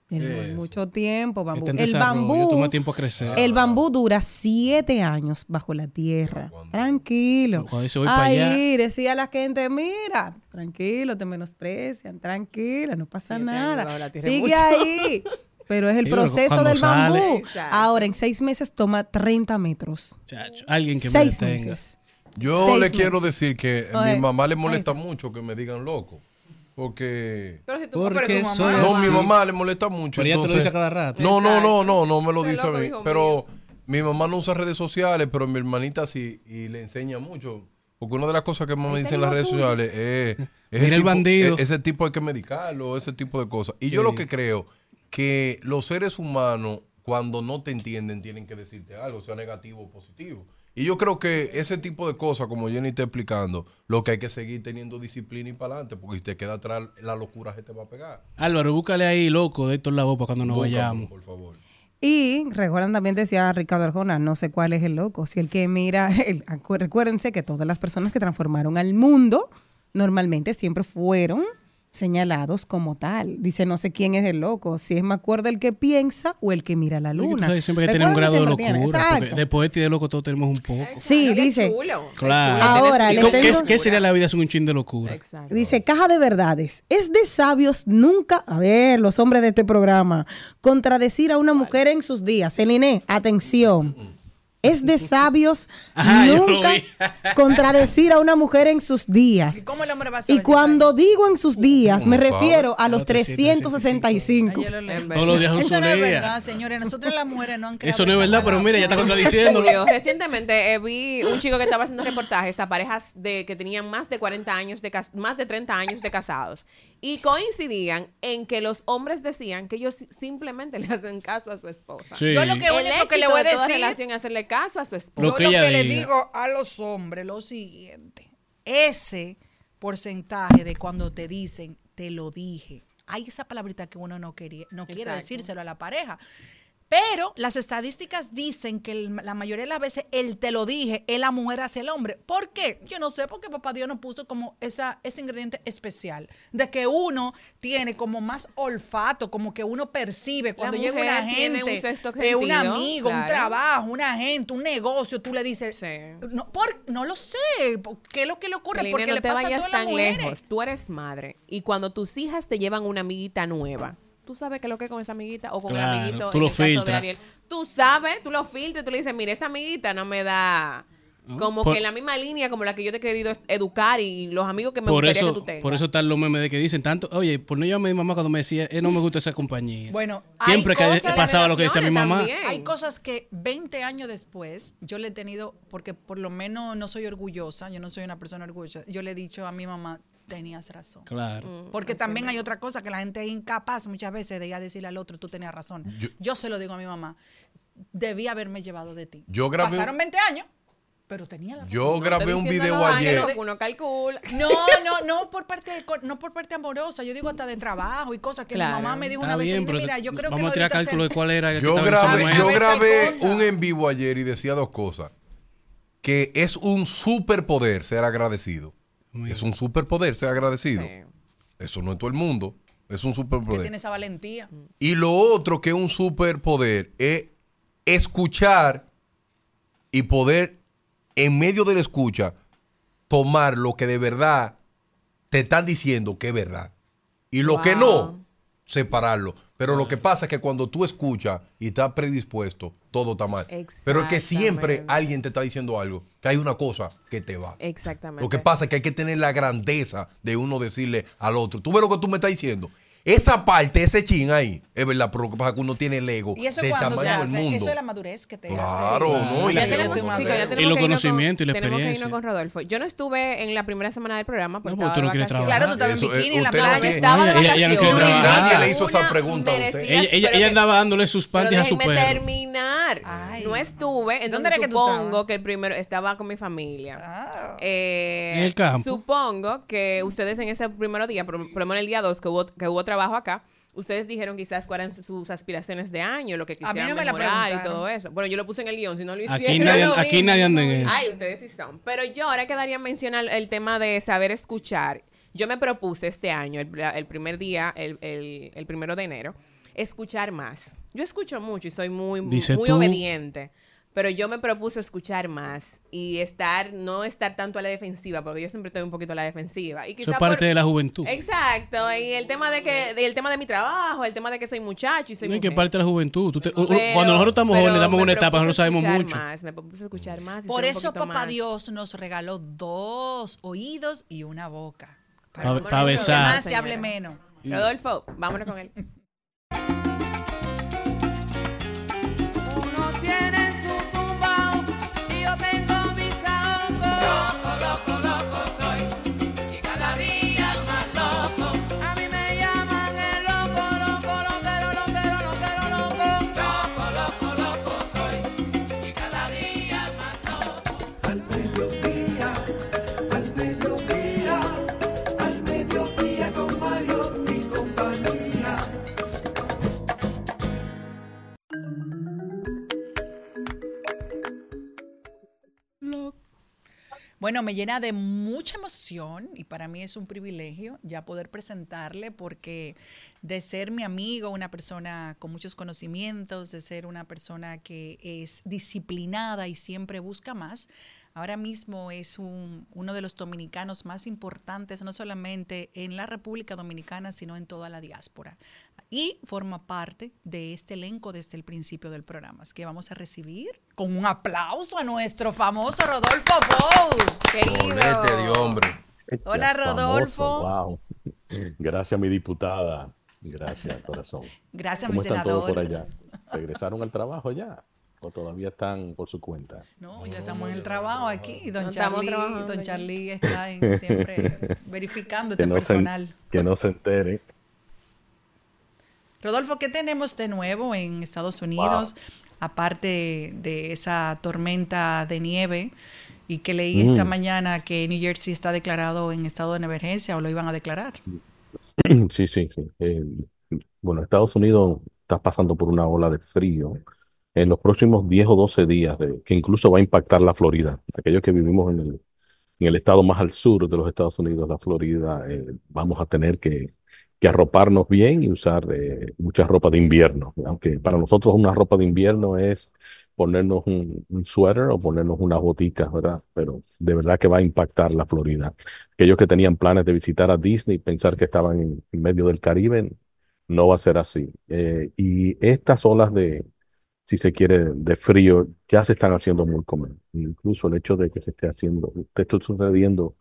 El- mucho tiempo, bambú. El bambú, toma tiempo a crecer. el bambú dura siete años bajo la tierra. Tranquilo. Cuando dice, "Voy pa' allá". Ahí decía la gente, mira, tranquilo, te menosprecian, tranquila, no pasa Siete nada. Sigue mucho. ahí. Pero es el Sí, proceso del sale- bambú. Exacto. Ahora, en seis meses toma 30 metros. Chacho, alguien que me Seis detenga. meses. Yo Seis le quiero decir que a mi mamá le molesta mucho que me digan loco. Porque. Pero si tú Porque tu mamá- soy No, así. mi mamá le molesta mucho. Pero ella te lo entonces- dice a cada rato. No, no, no, no, no me lo dice a mí. Pero mi mamá no usa redes sociales, pero mi hermanita sí, y le enseña mucho. Porque una de las cosas que más me dicen en las redes sociales es, es Mira el tipo- bandido. e- ese tipo hay que medicarlo, ese tipo de cosas. Y yo lo que creo que los seres humanos, cuando no te entienden, tienen que decirte algo, sea negativo o positivo. Y yo creo que ese tipo de cosas, como Jenny está explicando, lo que hay que seguir teniendo disciplina y para adelante, porque si te queda atrás, la locura se te va a pegar. Álvaro, búscale ahí, loco, de estos lados para cuando nos Búscalo, vayamos. Por favor. Y recuerdan también decía Ricardo Arjona, no sé cuál es el loco, si el que mira, el- recuérdense que todas las personas que transformaron al mundo normalmente siempre fueron señalados como tal. Dice, no sé quién es el loco, si es me acuerdo el que piensa o el que mira la luna. sabes siempre que tiene un grado de locura. de poeta y de loco todos tenemos un poco. Sí, dice. chulo, Claro. chulo. Ahora, ¿Y le con- tengo- ¿qué, qué sería la vida sin un chin de locura? Exacto. Dice, caja de verdades. Es de sabios nunca, a ver, los hombres de este programa, contradecir a una mujer en sus días. Eliné, atención. Es de sabios Ajá, nunca contradecir a una mujer en sus días. ¿Y cómo el hombre va a saber Y si cuando digo en sus días, me refiero a los Los 365. 365. Ayer lo leí. Todos los días Eso no es verdad, señores. Nosotros las mujeres no han creado Eso no es verdad, pero mira, ya está contradiciendo. Recientemente eh, vi un chico que estaba haciendo reportajes a parejas de que tenían más de 40 años de cas- más de 30 años de casados y coincidían en que los hombres decían que ellos si- simplemente le hacen caso a su esposa. Sí. Yo lo que El único que le voy a de toda decir relación es hacerle caso a su esposa. Lo Yo lo que le digo a los hombres lo siguiente. Ese porcentaje de cuando te dicen, te lo dije. Hay esa palabrita que uno no, quería, no quiere Exacto. decírselo a la pareja. Pero las estadísticas dicen que el- la mayoría de las veces el te lo dije es la mujer hacia el hombre. ¿Por qué? Yo no sé, porque papá Dios nos puso como esa, ese ingrediente especial de que uno tiene como más olfato, como que uno percibe cuando llega una gente, un sexto de un sentido, amigo, un trabajo, una gente, un negocio, tú le dices, Sí. no, por- no lo sé, ¿qué es lo que le ocurre? Celine, Porque no le te pasa a vayas todas las tan mujeres. lejos. Tú eres madre. Y cuando tus hijas te llevan una amiguita nueva, tú sabes qué es lo que es con esa amiguita o con Claro, el amiguito tú en lo el caso de. Ariel. Tú sabes, tú lo filtras, tú le dices, mira, esa amiguita no me da como Por- que en la misma línea como la que yo te he querido educar y los amigos que me Por gustaría eso, que tú tengas. por eso están los memes de que dicen tanto, oye, por no llevarme a mi mamá cuando me decía, eh, no me gusta esa compañía. Bueno, hay Siempre que cosas- pasaba lo que decía mi mamá. también. Hay cosas que 20 años después yo le he tenido, porque por lo menos no soy orgullosa, yo no soy una persona orgullosa, yo le he dicho a mi mamá, tenías razón. Claro. Mm. Porque también hay otra cosa que la gente es incapaz muchas veces de ir a decirle al otro, tú tenías razón. Yo- Yo, se lo digo a mi mamá, debí haberme llevado de ti. Yo grabé Pasaron 20 años, pero tenía la razón. Yo grabé un video años, ayer. que uno calcula. No, no, no por parte de no por parte amorosa, yo digo hasta de trabajo y cosas que Claro. mi mamá me dijo Está una vez, bien, pero mira, yo creo que vamos no a tirar cálculo de cuál era. el que Yo grabé, yo un en vivo ayer y decía dos cosas. Que es un superpoder ser agradecido. Muy Es un superpoder ser agradecido. Sí. Eso no es todo el mundo. Es un que superpoder. tiene esa valentía. Y lo otro que es un superpoder es escuchar y poder, en medio de la escucha, tomar lo que de verdad te están diciendo que es verdad. Y lo que no, separarlo. Pero lo que pasa es que cuando tú escuchas y estás predispuesto, todo está mal. Pero es que siempre alguien te está diciendo algo, que hay una cosa que te va. Exactamente. Lo que pasa es que hay que tener la grandeza de uno decirle al otro. Tú ves lo que tú me estás diciendo. Esa parte, ese chin ahí, es verdad, pero lo que pasa es que uno tiene el ego Y eso del es cuando se hace, mundo. eso es la madurez que te Claro, hace. ¿no? Y Ya el tenemos, ego chicos, ya tenemos Y los conocimientos y la tenemos que experiencia. irnos con Rodolfo. Yo no estuve en la primera semana del programa porque No, porque estaba tú de no quieres trabajar. Claro, tú estabas en eh, bikini en la playa. no Estaba de Ella- ella no quiere vacaciones. trabajar. Nadie le hizo esa pregunta a usted. Ella, ella, ella andaba dándole sus panties a su perro. terminar. Ay. No estuve, ¿Dónde entonces era tú supongo que el primero estaba con mi familia. Ah. Eh, En el campo. Supongo que ustedes en ese primer día, por, por lo menos el día 2 que hubo, que hubo trabajo acá, ustedes dijeron quizás cuáles eran sus aspiraciones de año, lo que A mí quisieran no me la mejorar y preguntaron. todo eso. Bueno, yo lo puse en el guion, si no lo hicieron. Aquí nadie, lo vi, aquí nadie anda en eso. Ay, ustedes sí son. Pero yo ahora quedaría mencionar el tema de saber escuchar. Yo me propuse este año, el, el primer día, el, el- el primero de enero, escuchar más. Yo escucho mucho y soy muy, muy tú- obediente. Pero yo me propuse escuchar más y estar, no estar tanto a la defensiva, porque yo siempre estoy un poquito a la defensiva. Y Eso quizá es parte por- de la juventud. Exacto, y el tema de que, el tema de mi trabajo, el tema de que soy muchacho y soy No hay que mujer. parte de la juventud. Tú te- Pero- cuando nosotros estamos jóvenes, damos una etapa, nosotros sabemos mucho. Más, me propuse escuchar más. Por eso Papá más. Dios nos regaló dos oídos y una boca. Pa- que más se hable menos. Rodolfo, vámonos con él. Bueno, me llena de mucha emoción y para mí es un privilegio ya poder presentarle porque de ser mi amigo, una persona con muchos conocimientos, de ser una persona que es disciplinada y siempre busca más, ahora mismo es un- uno de los dominicanos más importantes, no solamente en la República Dominicana, sino en toda la diáspora. Y forma parte de este elenco desde el principio del programa. Así que vamos a recibir con un aplauso a nuestro famoso Rodolfo Pou. Querido. De hombre. Hola, Rodolfo. Wow. Gracias, mi diputada. Gracias, corazón. Gracias, ¿Cómo mi están todos por senador. allá? ¿Regresaron al trabajo ya? ¿O todavía están por su cuenta? No, ya estamos en el trabajo aquí. Don No Charlie, don. Charlie está en- siempre verificando Que este no, se, personal. que no se entere. Rodolfo, ¿qué tenemos de nuevo en Estados Unidos? Aparte de esa tormenta de nieve y que leí esta Mm. mañana que New Jersey está declarado en estado de emergencia o lo iban a declarar. Sí, sí, sí. Eh, bueno, Estados Unidos está pasando por una ola de frío en los próximos 10 o 12 días, de- que incluso va a impactar la Florida. Aquellos que vivimos en el, en el estado más al sur de los Estados Unidos, la Florida, eh, vamos a tener que, que arroparnos bien y usar eh, mucha ropa de invierno. Aunque para nosotros una ropa de invierno es ponernos un, un suéter o ponernos unas boticas, ¿verdad? Pero de verdad que va a impactar la Florida. Aquellos que tenían planes de visitar a Disney, pensar que estaban en, medio del Caribe, no va a ser así. Eh, y estas olas de, si se quiere, de frío ya se están haciendo muy comunes. Incluso el hecho de que se esté haciendo, esto sucediendo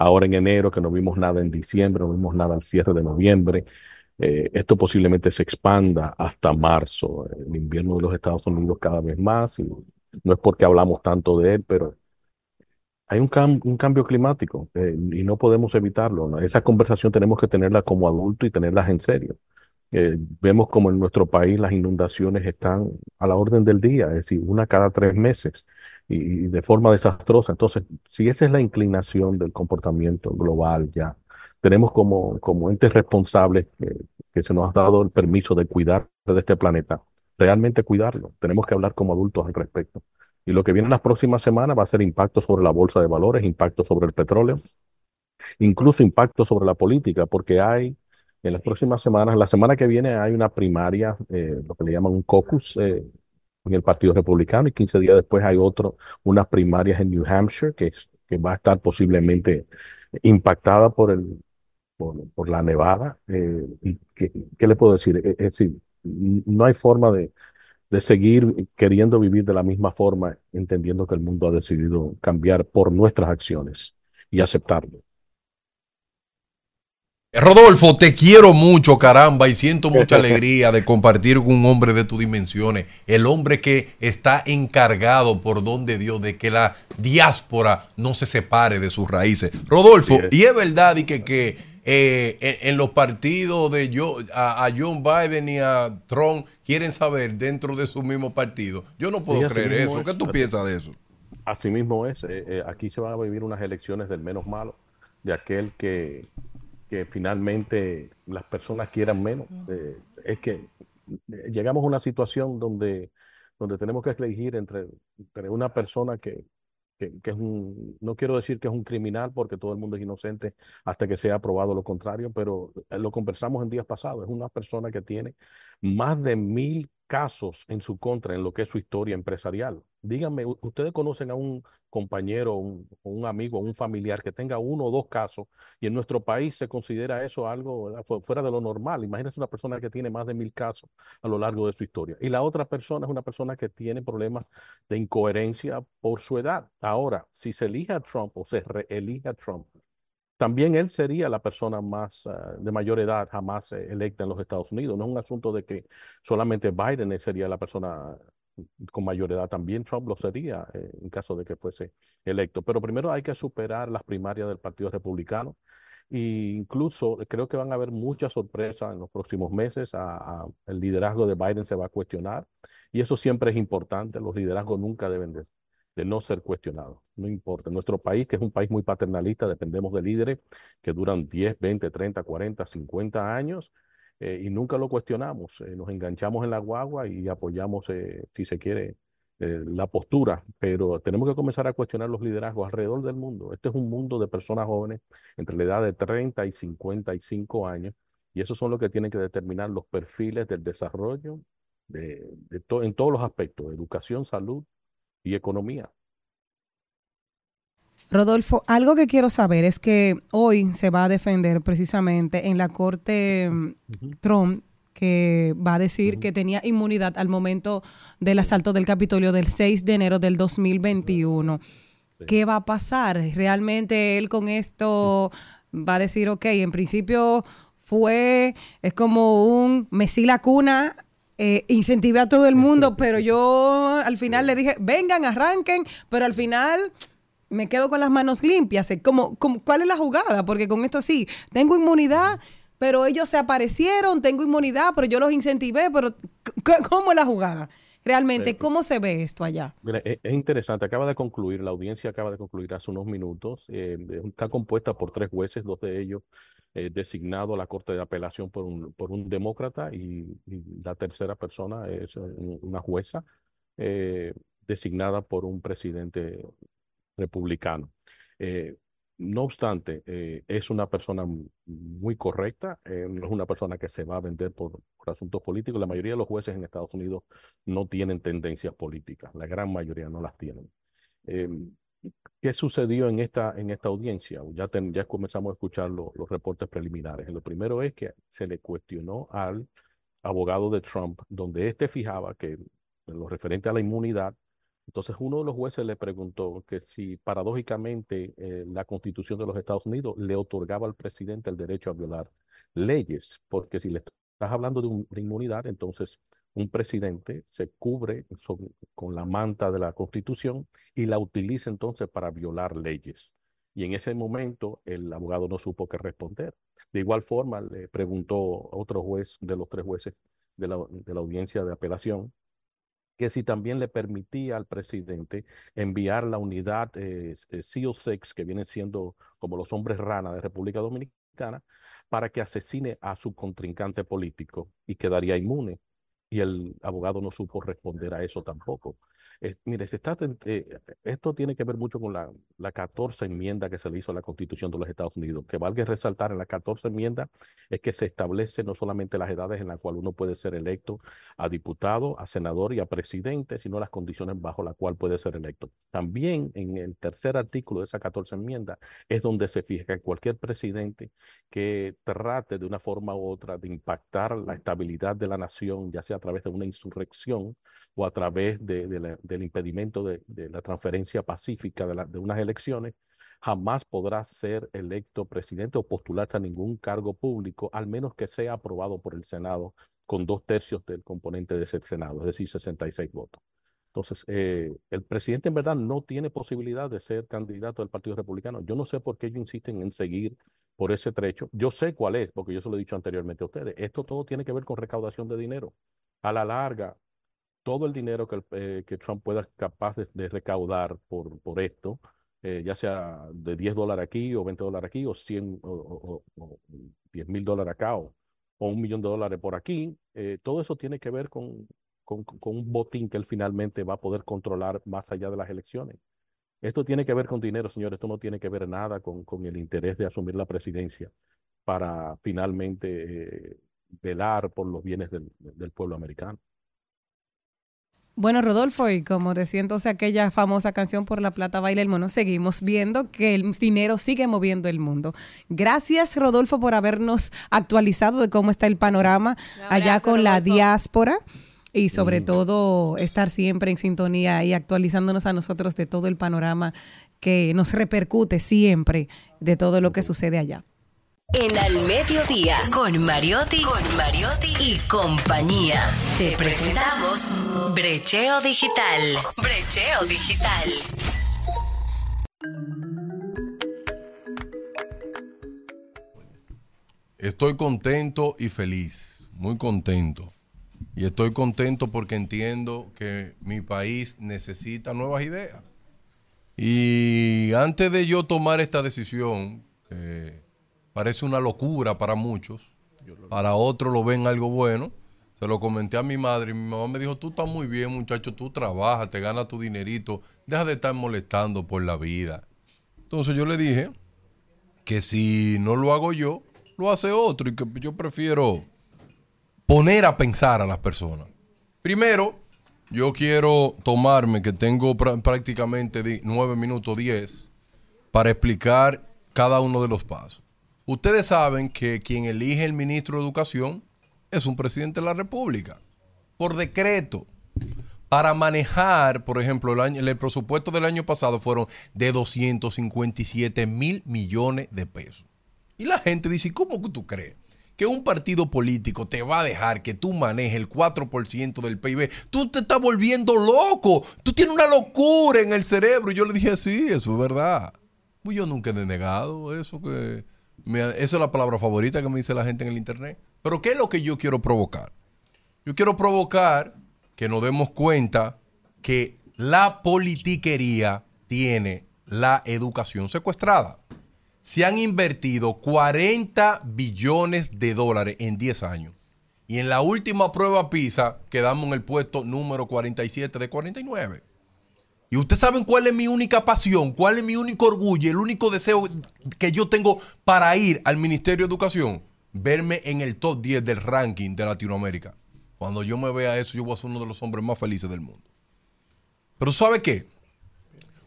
ahora en enero, que no vimos nada en diciembre, no vimos nada al cierre de noviembre. eh, esto posiblemente se expanda hasta marzo, el invierno de los Estados Unidos cada vez más. Y no es porque hablamos tanto de él, pero hay un, cam- un cambio climático eh, y no podemos evitarlo. Esa conversación tenemos que tenerla como adultos y tenerlas en serio. Eh, vemos como en nuestro país las inundaciones están a la orden del día, es decir, una cada tres meses y, de forma desastrosa. Entonces, si esa es la inclinación del comportamiento global ya, tenemos como, como entes responsables que, que se nos ha dado el permiso de cuidar de este planeta, realmente cuidarlo. Tenemos que hablar como adultos al respecto. Y lo que viene en las próximas semanas va a ser impacto sobre la bolsa de valores, impacto sobre el petróleo, incluso impacto sobre la política, porque hay en las próximas semanas, la semana que viene hay una primaria, eh, lo que le llaman un caucus eh, en el Partido Republicano, y 15 días después hay otro, unas primarias en New Hampshire, que, es- que va a estar posiblemente impactada por el, por, la nevada. eh, y que- ¿qué le puedo decir? Es, decir, no hay forma de, de seguir queriendo vivir de la misma forma, entendiendo que el mundo ha decidido cambiar por nuestras acciones y aceptarlo. Rodolfo, te quiero mucho, caramba, y siento mucha alegría de compartir con un hombre de tus dimensiones, el hombre que está encargado por don de Dios de que la diáspora no se separe de sus raíces. Rodolfo, es. y es verdad y que, que eh, en, en los partidos de yo, a, a John Biden y a Trump quieren saber dentro de su mismo partido. Yo no puedo creer eso. es. ¿Qué tú Así- piensas de eso? Así mismo es. eh, eh, aquí se van a vivir unas elecciones del menos malo, de aquel que, que finalmente las personas quieran menos. Eh, es que eh, llegamos a una situación donde, donde tenemos que elegir entre, entre una persona que, que, que es un, no quiero decir que es un criminal porque todo el mundo es inocente hasta que sea probado lo contrario, pero eh, lo conversamos en días pasados. Es una persona que tiene más de mil casos en su contra en lo que es su historia empresarial. Díganme, ¿ustedes conocen a un compañero, un, amigo, un familiar que tenga uno o dos casos y en nuestro país se considera eso algo fuera de lo normal? Imagínense una persona que tiene más de mil casos a lo largo de su historia. Y la otra persona es una persona que tiene problemas de incoherencia por su edad. Ahora, si se elige a Trump o se reelige a Trump, también él sería la persona más ah, de mayor edad jamás eh, electa en los Estados Unidos. No es un asunto de que solamente Biden sería la persona con mayor edad, también Trump lo sería eh, en caso de que fuese electo. Pero primero hay que superar las primarias del Partido Republicano. E incluso creo que van a haber muchas sorpresas en los próximos meses. El liderazgo de Biden se va a cuestionar y eso siempre es importante. Los liderazgos nunca deben de, no ser cuestionados. No importa. Nuestro país, que es un país muy paternalista, dependemos de líderes que duran 10, 20, 30, 40, 50 años eh, y nunca lo cuestionamos. Eh, nos enganchamos en la guagua y apoyamos, eh, si se quiere, eh, la postura, pero tenemos que comenzar a cuestionar los liderazgos alrededor del mundo. Este es un mundo de personas jóvenes entre la edad de 30 y 55 años y esos son los que tienen que determinar los perfiles del desarrollo de, en todos los aspectos, educación, salud y economía. Rodolfo, algo que quiero saber es que hoy se va a defender precisamente en la corte mm, Trump que va a decir que tenía inmunidad al momento del asalto del Capitolio del 6 de enero del 2021. ¿Qué va a pasar? ¿Realmente él con esto va a decir, ok, en principio fue, es como un mesí la cuna, eh, incentivé a todo el mundo, pero yo al final le dije, vengan, arranquen, pero al final me quedo con las manos limpias. Eh, como, ¿Cuál es la jugada? Porque con esto sí, tengo inmunidad, pero ellos se aparecieron, tengo inmunidad, pero yo los incentivé, pero ¿cómo es la jugada? Realmente. ¿cómo se ve esto allá? Mira, es, es interesante, acaba de concluir, la audiencia acaba de concluir hace unos minutos, eh, está compuesta por tres jueces, dos de ellos eh, designados a la Corte de Apelación por un, por un demócrata y, y la tercera persona es eh, un- una jueza eh, designada por un presidente republicano. Eh, no obstante, eh, es una persona muy correcta, eh, no es una persona que se va a vender por, asuntos políticos. La mayoría de los jueces en Estados Unidos no tienen tendencias políticas, la gran mayoría no las tienen. ¿qué sucedió en esta, en esta audiencia? Ya, ya comenzamos a escuchar lo- los reportes preliminares. Lo primero es que se le cuestionó al abogado de Trump, donde éste fijaba que en lo referente a la inmunidad, entonces uno de los jueces le preguntó que si paradójicamente eh, la constitución de los Estados Unidos le otorgaba al presidente el derecho a violar leyes, porque si le estás hablando de, un- de inmunidad, entonces un presidente se cubre con la manta de la constitución y la utiliza entonces para violar leyes. Y en ese momento el abogado no supo qué responder. De igual forma, le preguntó a otro juez de los tres jueces de la audiencia de apelación que si también le permitía al presidente enviar la unidad eh, eh, SEAL 6, que vienen siendo como los hombres rana de República Dominicana, para que asesine a su contrincante político y quedaría inmune. Y el abogado no supo responder a eso tampoco. Mire, se está, eh, esto tiene que ver mucho con la, la 14 enmienda que se le hizo a la Constitución de los Estados Unidos. Que valga resaltar en la 14 enmienda es que se establece no solamente las edades en las cuales uno puede ser electo a diputado, a senador y a presidente, sino las condiciones bajo las cuales puede ser electo. También en el tercer artículo de esa 14 enmienda es donde se fija que cualquier presidente que trate de una forma u otra de impactar la estabilidad de la nación, ya sea a través de una insurrección o a través de- de la- del impedimento de, la transferencia pacífica de unas elecciones, jamás podrá ser electo presidente o postularse a ningún cargo público, al menos que sea aprobado por el Senado con dos tercios del componente de ese Senado, es decir, 66 votos. Entonces, eh, el presidente en verdad no tiene posibilidad de ser candidato del Partido Republicano. Yo no sé por qué ellos insisten en seguir por ese trecho. Yo sé cuál es, porque yo se lo he dicho anteriormente a ustedes. Esto todo tiene que ver con recaudación de dinero. A la larga, todo el dinero eh, que Trump pueda capaz de, recaudar por, esto, eh, ya sea de 10 dólares aquí o 20 dólares aquí o 100 o, o- o- o 10 mil dólares acá o, un millón de dólares por aquí, eh, todo eso tiene que ver con, un botín que él finalmente va a poder controlar más allá de las elecciones. Esto tiene que ver con dinero, señores. Esto no tiene que ver nada con, el interés de asumir la presidencia para finalmente velar por los bienes del pueblo americano. Bueno, Rodolfo, y como decía entonces aquella famosa canción por la plata baila el mono, seguimos viendo que el dinero sigue moviendo el mundo. Gracias, Rodolfo, por habernos actualizado de cómo está el panorama allá con la diáspora y sobre todo estar siempre en sintonía y actualizándonos a nosotros de todo el panorama que nos repercute siempre de todo lo que sucede allá. En Al Mediodía, con Mariotti, con Mariotti y compañía. Te presentamos Brecheo Digital. Brecheo Digital. Estoy contento y feliz, muy contento. Y estoy contento porque entiendo que mi país necesita nuevas ideas. Y antes de yo tomar esta decisión, que parece una locura para muchos, para otros lo ven algo bueno, se lo comenté a mi madre y mi mamá me dijo, tú estás muy bien muchacho, tú trabajas, te ganas tu dinerito, deja de estar molestando por la vida. Entonces yo le dije que si no lo hago yo, lo hace otro y que yo prefiero poner a pensar a las personas. Primero, yo quiero tomarme que tengo prá- prácticamente nueve minutos 10 para explicar cada uno de los pasos. Ustedes saben que quien elige el ministro de Educación es un presidente de la República, por decreto. Para manejar, por ejemplo, el, año- el presupuesto del año pasado fueron de 257 mil millones de pesos. Y la gente dice, ¿cómo tú crees? Que un partido político te va a dejar que tú manejes el 4% del PIB. Tú te estás volviendo loco. Tú tienes una locura en el cerebro. Y yo le dije, sí, eso es verdad. Pues yo nunca he denegado eso que... esa es la palabra favorita que me dice la gente en el internet. Pero ¿qué es lo que yo quiero provocar? Yo quiero provocar que nos demos cuenta que la politiquería tiene la educación secuestrada. Se han invertido 40 billones de dólares en 10 años. Y en la última prueba PISA quedamos en el puesto número 47 de 49. Y ustedes saben cuál es mi única pasión, cuál es mi único orgullo, el único deseo que yo tengo para ir al Ministerio de Educación, verme en el top 10 del ranking de Latinoamérica. Cuando yo me vea eso, yo voy a ser uno de los hombres más felices del mundo. Pero ¿sabe qué?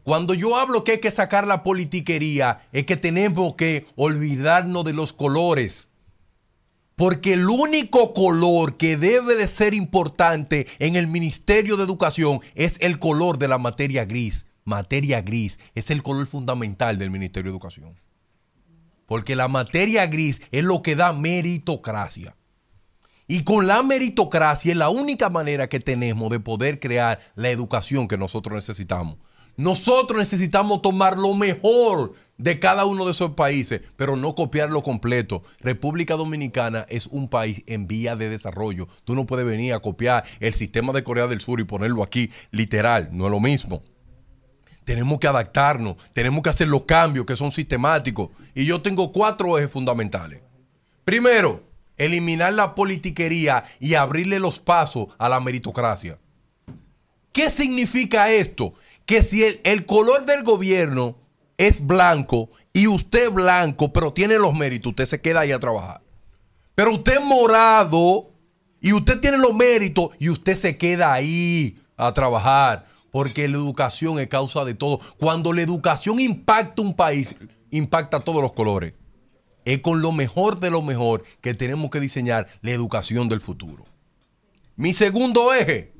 Cuando yo hablo que hay que sacar la politiquería, es que tenemos que olvidarnos de los colores. Porque el único color que debe de ser importante en el Ministerio de Educación es el color de la materia gris. Materia gris es el color fundamental del Ministerio de Educación. Porque la materia gris es lo que da meritocracia. Y con la meritocracia es la única manera que tenemos de poder crear la educación que nosotros necesitamos. Nosotros necesitamos tomar lo mejor de cada uno de esos países, pero no copiarlo completo. República Dominicana es un país en vía de desarrollo. Tú no puedes venir a copiar el sistema de Corea del Sur y ponerlo aquí literal. No es lo mismo. Tenemos que adaptarnos, tenemos que hacer los cambios que son sistemáticos. Y yo tengo cuatro ejes fundamentales. Primero, eliminar la politiquería y abrirle los pasos a la meritocracia. ¿Qué significa esto? Que si el, el color del gobierno es blanco y usted blanco, pero tiene los méritos, usted se queda ahí a trabajar. Pero usted es morado y usted tiene los méritos y usted se queda ahí a trabajar. Porque la educación es causa de todo. Cuando la educación impacta un país, impacta todos los colores. Es con lo mejor de lo mejor que tenemos que diseñar la educación del futuro. Mi segundo eje,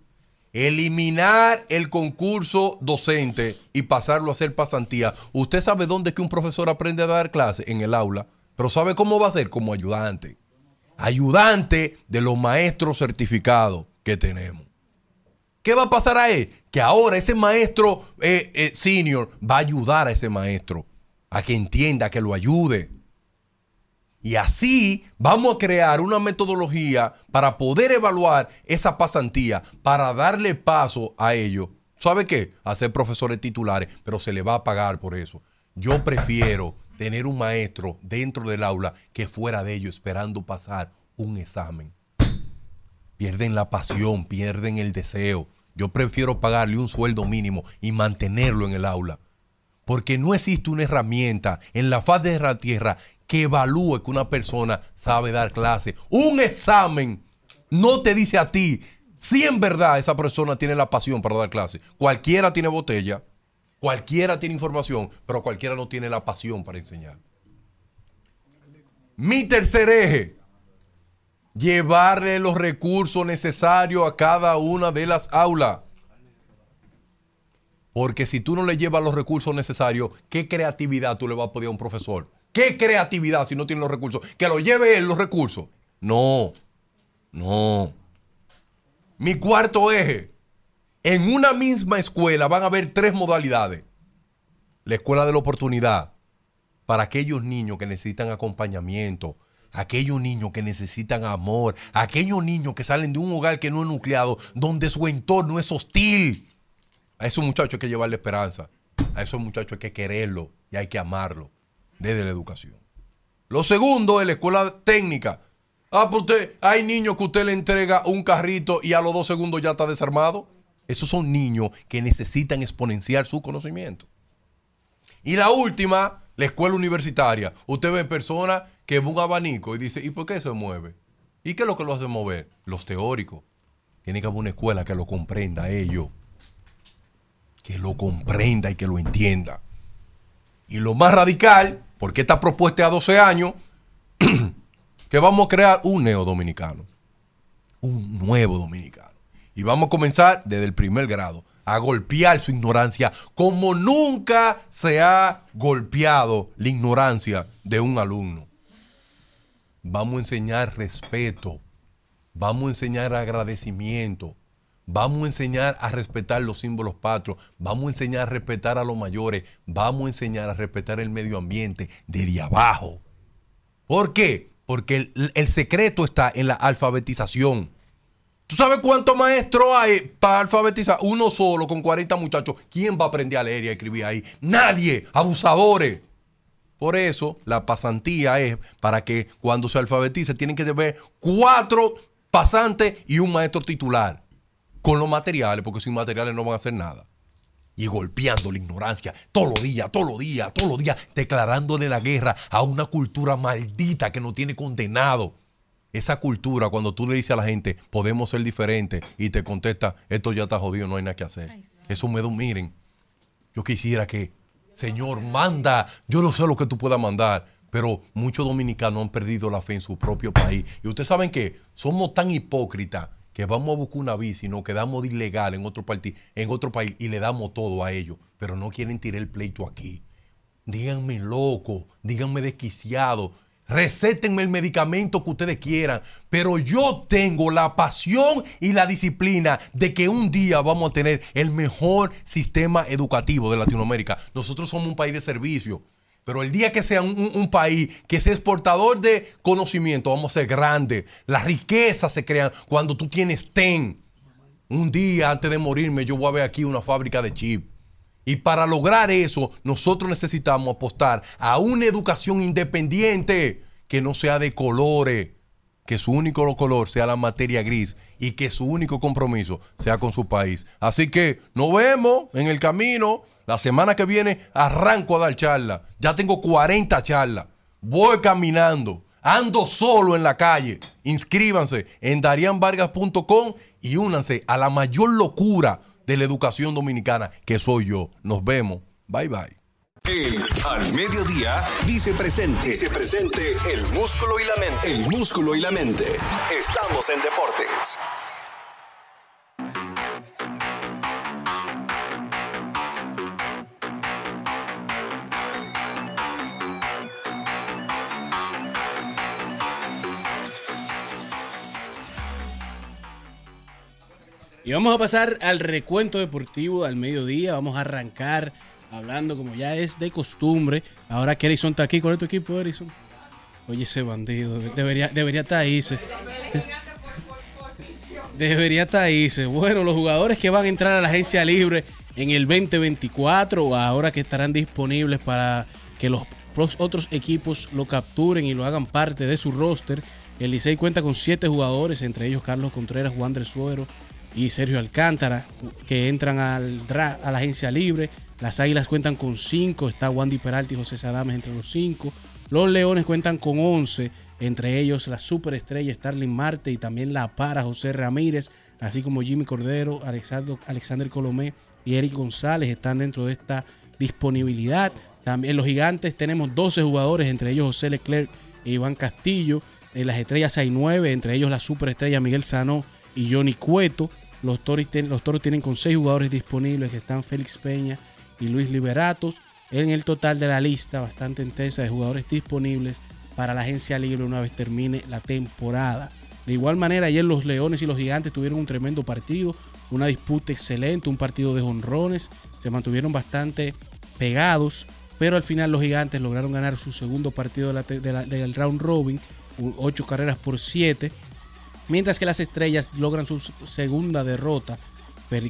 eliminar el concurso docente y pasarlo a hacer pasantía. Usted sabe dónde es que un profesor aprende a dar clase en el aula, pero ¿sabe cómo va a ser? Como ayudante. Ayudante de los maestros certificados que tenemos. ¿Qué va a pasar ahí? Que ahora ese maestro eh, eh, senior va a ayudar a ese maestro a que entienda, a que lo ayude. Y así vamos a crear una metodología para poder evaluar esa pasantía, para darle paso a ello. ¿Sabe qué? A ser profesores titulares, pero se le va a pagar por eso. Yo prefiero tener un maestro dentro del aula que fuera de ello esperando pasar un examen. Pierden la pasión, pierden el deseo. Yo prefiero pagarle un sueldo mínimo y mantenerlo en el aula Porque no existe una herramienta en la faz de la tierra que evalúe que una persona sabe dar clase. Un examen no te dice a ti si en verdad esa persona tiene la pasión para dar clase. Cualquiera tiene botella, cualquiera tiene información, pero cualquiera no tiene la pasión para enseñar. Mi tercer eje, llevarle los recursos necesarios a cada una de las aulas. Porque si tú no le llevas los recursos necesarios, ¿qué creatividad tú le vas a pedir a un profesor? ¿Qué creatividad si no tiene los recursos? Que lo lleve él los recursos. No, no. Mi cuarto eje, en una misma escuela van a haber tres modalidades. La escuela de la oportunidad, para aquellos niños que necesitan acompañamiento, aquellos niños que necesitan amor, aquellos niños que salen de un hogar que no es nucleado, donde su entorno es hostil. A esos muchachos hay que llevarle esperanza. A esos muchachos hay que quererlo y hay que amarlo desde la educación. Lo segundo es la escuela técnica. Ah, pues usted, hay niños que usted le entrega un carrito y a los dos segundos ya está desarmado. Esos son niños que necesitan exponenciar su conocimiento. Y la última, la escuela universitaria. Usted ve personas que ven un abanico y dice, ¿y por qué se mueve? ¿Y qué es lo que lo hace mover? Los teóricos. Tiene que haber una escuela que lo comprenda ellos. Que lo comprenda y que lo entienda. Y lo más radical, porque esta propuesta es a 12 años, que vamos a crear un neo dominicano. Un nuevo dominicano. Y vamos a comenzar desde el primer grado a golpear su ignorancia como nunca se ha golpeado la ignorancia de un alumno. Vamos a enseñar respeto. Vamos a enseñar agradecimiento. Vamos a enseñar a respetar los símbolos patrios. Vamos a enseñar a respetar a los mayores. Vamos a enseñar a respetar el medio ambiente desde abajo. ¿Por qué? Porque el, secreto está en la alfabetización. ¿Tú sabes cuántos maestros hay para alfabetizar? Uno solo con 40 muchachos. ¿Quién va a aprender a leer y a escribir ahí? Nadie. Abusadores. Por eso la pasantía es para que cuando se alfabetice tienen que tener cuatro pasantes y un maestro titular. Con los materiales, porque sin materiales no van a hacer nada. Y golpeando la ignorancia todos los días, todos los días, todos los días, declarándole la guerra a una cultura maldita que no tiene condenado. Esa cultura, cuando tú le dices a la gente, podemos ser diferentes, y te contesta, esto ya está jodido, no hay nada que hacer. Eso me da un miren. Yo quisiera que, Señor, manda. Yo no sé lo que tú puedas mandar, pero muchos dominicanos han perdido la fe en su propio país. Y ustedes saben que somos tan hipócritas que vamos a buscar una y nos quedamos de ilegal en otro, en otro país y le damos todo a ellos, pero no quieren tirar el pleito aquí. Díganme loco, díganme desquiciado, recétenme el medicamento que ustedes quieran, pero yo tengo la pasión y la disciplina de que un día vamos a tener el mejor sistema educativo de Latinoamérica. Nosotros somos un país de servicio. Pero el día que sea un, país que sea exportador de conocimiento, vamos a ser grandes. Las riquezas se crean cuando tú tienes TEN. Un día antes de morirme, yo voy a ver aquí una fábrica de chip. Y para lograr eso, nosotros necesitamos apostar a una educación independiente que no sea de colores, que su único color sea la materia gris y que su único compromiso sea con su país. Así que nos vemos en el camino. La semana que viene arranco a dar charla. Ya tengo 40 charlas. Voy caminando. Ando solo en la calle. Inscríbanse en darianvargas.com y únanse a la mayor locura de la educación dominicana que soy yo. Nos vemos. Bye bye. El Al Mediodía dice presente. Dice presente el músculo y la mente. El músculo y la mente. Estamos en deportes. Y vamos a pasar al recuento deportivo al mediodía. Vamos a arrancar hablando como ya es de costumbre. Ahora que Erison está aquí. ¿Cuál es tu equipo, Erison? Oye, ese bandido. Debería, debería estar ahí. Debería estar ahí. Bueno, los jugadores que van a entrar a la agencia libre en el 2024 o ahora que estarán disponibles para que los otros equipos lo capturen y lo hagan parte de su roster. El Licey cuenta con siete jugadores, entre ellos Carlos Contreras, Juan del Suero y Sergio Alcántara, que entran al a la agencia libre. Las Águilas cuentan con 5, está Wandy Peralta y José Sadames entre los 5. Los Leones cuentan con 11, entre ellos la superestrella Starling Marte y también la para José Ramírez, así como Jimmy Cordero, Alexander, Colomé y Eric González están dentro de esta disponibilidad. También los gigantes tenemos 12 jugadores, entre ellos José Leclerc e Iván Castillo. En las estrellas hay 9, entre ellos la superestrella Miguel Sanó y Johnny Cueto. Los toros, los toros tienen con 6 jugadores disponibles, están Félix Peña y Luis Liberatos. En el total de la lista, bastante intensa de jugadores disponibles para la agencia libre una vez termine la temporada. De igual manera, ayer los Leones y los Gigantes tuvieron un tremendo partido, una disputa excelente, un partido de honrones, se mantuvieron bastante pegados, pero al final los Gigantes lograron ganar su segundo partido del round robin, 8 carreras por 7, mientras que las Estrellas logran su segunda derrota,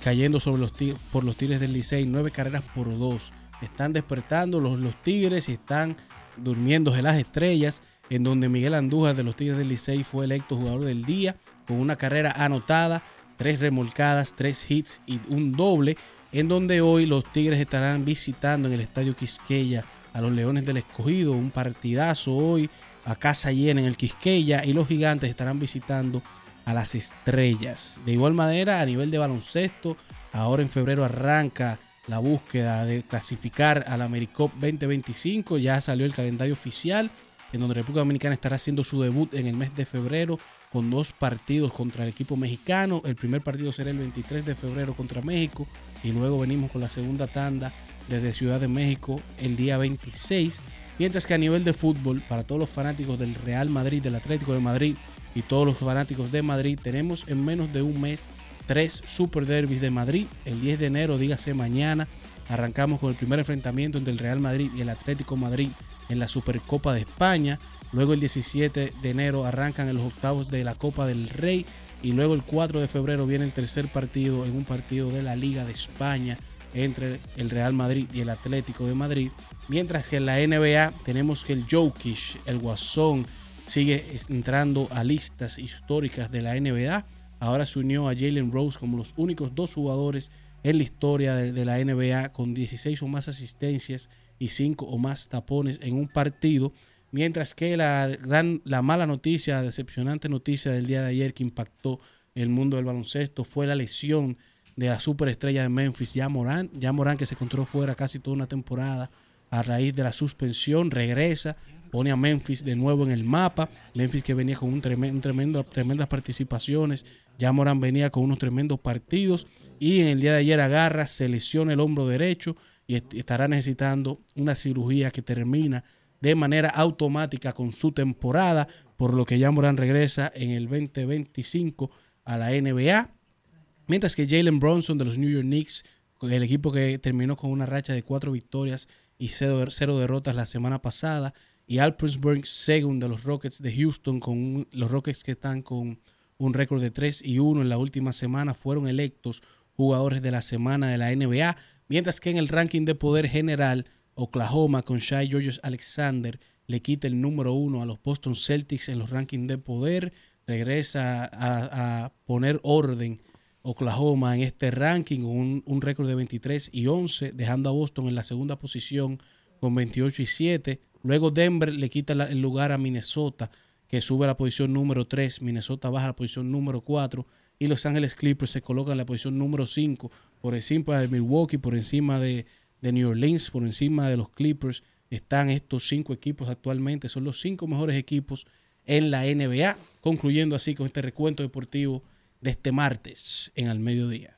cayendo sobre los por los Tigres del Licey, 9 carreras por 2. Están despertando los, los Tigres y están durmiéndose las estrellas, en donde Miguel Andújar de los Tigres del Licey fue electo jugador del día, con una carrera anotada, tres remolcadas, tres hits y un doble, en donde hoy los Tigres estarán visitando en el Estadio Quisqueya a los Leones del Escogido, un partidazo hoy a casa llena en el Quisqueya, y los Gigantes estarán visitando a las Estrellas. De igual manera, a nivel de baloncesto, ahora en febrero arranca la búsqueda de clasificar al AmeriCup 2025. Ya salió el calendario oficial, en donde República Dominicana estará haciendo su debut en el mes de febrero con dos partidos contra el equipo mexicano. El primer partido será el 23 de febrero contra México y luego venimos con la segunda tanda desde Ciudad de México el día 26. Mientras que a nivel de fútbol, para todos los fanáticos del Real Madrid, del Atlético de Madrid y todos los fanáticos de Madrid, tenemos en menos de un mes tres Super Derbis de Madrid. El 10 de enero, dígase mañana, arrancamos con el primer enfrentamiento entre el Real Madrid y el Atlético Madrid en la Supercopa de España. Luego el 17 de enero arrancan en los octavos de la Copa del Rey. Y luego el 4 de febrero viene el tercer partido en un partido de la Liga de España entre el Real Madrid y el Atlético de Madrid. Mientras que en la NBA tenemos que el Jokic, el Guasón, sigue entrando a listas históricas de la NBA. Ahora se unió a Jalen Rose como los únicos dos jugadores en la historia de, la NBA con 16 o más asistencias y 5 o más tapones en un partido. Mientras que la, gran, la mala noticia, decepcionante noticia del día de ayer que impactó el mundo del baloncesto fue la lesión de la superestrella de Memphis, ya Morán, ya Morán que se encontró fuera casi toda una temporada a raíz de la suspensión, regresa, pone a Memphis de nuevo en el mapa, Memphis que venía con un tremendo, tremendas participaciones, ya Morán venía con unos tremendos partidos. Y en el día de ayer agarra, se lesiona el hombro derecho y est- estará necesitando una cirugía que termina de manera automática con su temporada, por lo que ya Morán regresa en el 2025 a la NBA. Mientras que Jalen Bronson de los New York Knicks, el equipo que terminó con una racha de cuatro victorias y cero derrotas la semana pasada, y Alpersburg Segun de los Rockets de Houston, con un- los Rockets que están con un récord de 3 y 1 en la última semana, fueron electos jugadores de la semana de la NBA, mientras que en el ranking de poder general, Oklahoma con Shai Georges Alexander le quita el número uno a los Boston Celtics en los rankings de poder, regresa a, a poner orden Oklahoma en este ranking con un, un récord de 23 y 11, dejando a Boston en la segunda posición con 28 y 7. Luego Denver le quita el lugar a Minnesota, que sube a la posición número 3. Minnesota baja a la posición número 4. Y Los Ángeles Clippers se colocan en la posición número 5, por encima de Milwaukee, por encima de, New Orleans, por encima de los Clippers. Están estos cinco equipos actualmente. Son los cinco mejores equipos en la NBA, concluyendo así con este recuento deportivo de este martes en al mediodía.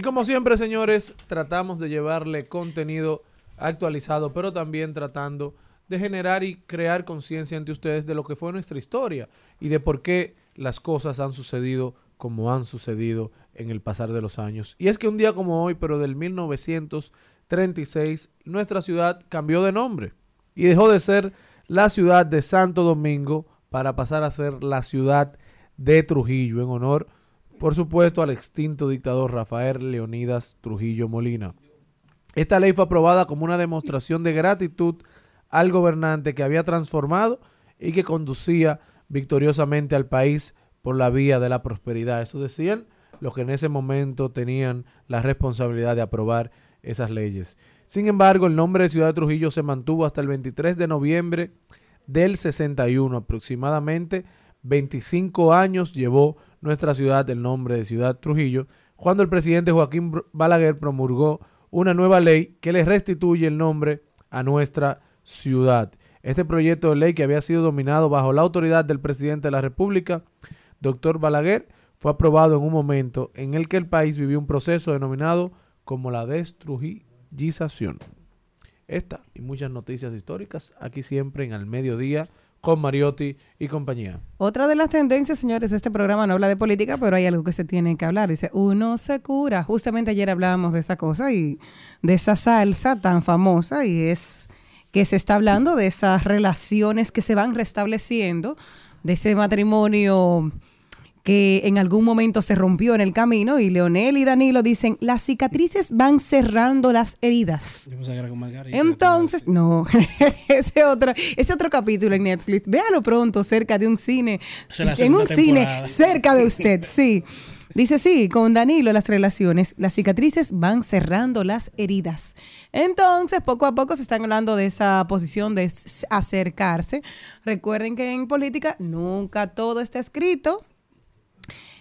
Y como siempre, señores, tratamos de llevarle contenido actualizado, pero también tratando de generar y crear conciencia ante ustedes de lo que fue nuestra historia y de por qué las cosas han sucedido como han sucedido en el pasar de los años. Y es que un día como hoy, pero del 1936, nuestra ciudad cambió de nombre y dejó de ser la ciudad de Santo Domingo para pasar a ser la ciudad de Trujillo, en honor, por supuesto, al extinto dictador Rafael Leonidas Trujillo Molina. Esta ley fue aprobada como una demostración de gratitud al gobernante que había transformado y que conducía victoriosamente al país por la vía de la prosperidad. Eso decían los que en ese momento tenían la responsabilidad de aprobar esas leyes. Sin embargo, el nombre de Ciudad de Trujillo se mantuvo hasta el 23 de noviembre del 61. Aproximadamente 25 años llevó nuestra ciudad el nombre de Ciudad Trujillo, cuando el presidente Joaquín Balaguer promulgó una nueva ley que le restituye el nombre a nuestra ciudad. Este proyecto de ley que había sido dominado bajo la autoridad del presidente de la República, doctor Balaguer, fue aprobado en un momento en el que el país vivió un proceso denominado como la destrujización. Esta y muchas noticias históricas aquí siempre en Al Mediodía con Mariotti y compañía. Otra de las tendencias, señores, este programa no habla de política, pero hay algo que se tiene que hablar. Dice, uno se cura. Justamente ayer hablábamos de esa cosa y de esa salsa tan famosa y es que se está hablando de esas relaciones que se van restableciendo, de ese matrimonio que en algún momento se rompió en el camino y Leonel y Danilo dicen, las cicatrices van cerrando las heridas. Yo pensaba que era con Margarita. Entonces, no, ese otro, ese otro capítulo en Netflix, véalo pronto cerca de un cine, en un cine cerca de usted, sí. Dice, sí, con Danilo las relaciones, las cicatrices van cerrando las heridas. Entonces, poco a poco se están hablando de esa posición de acercarse. Recuerden que en política nunca todo está escrito,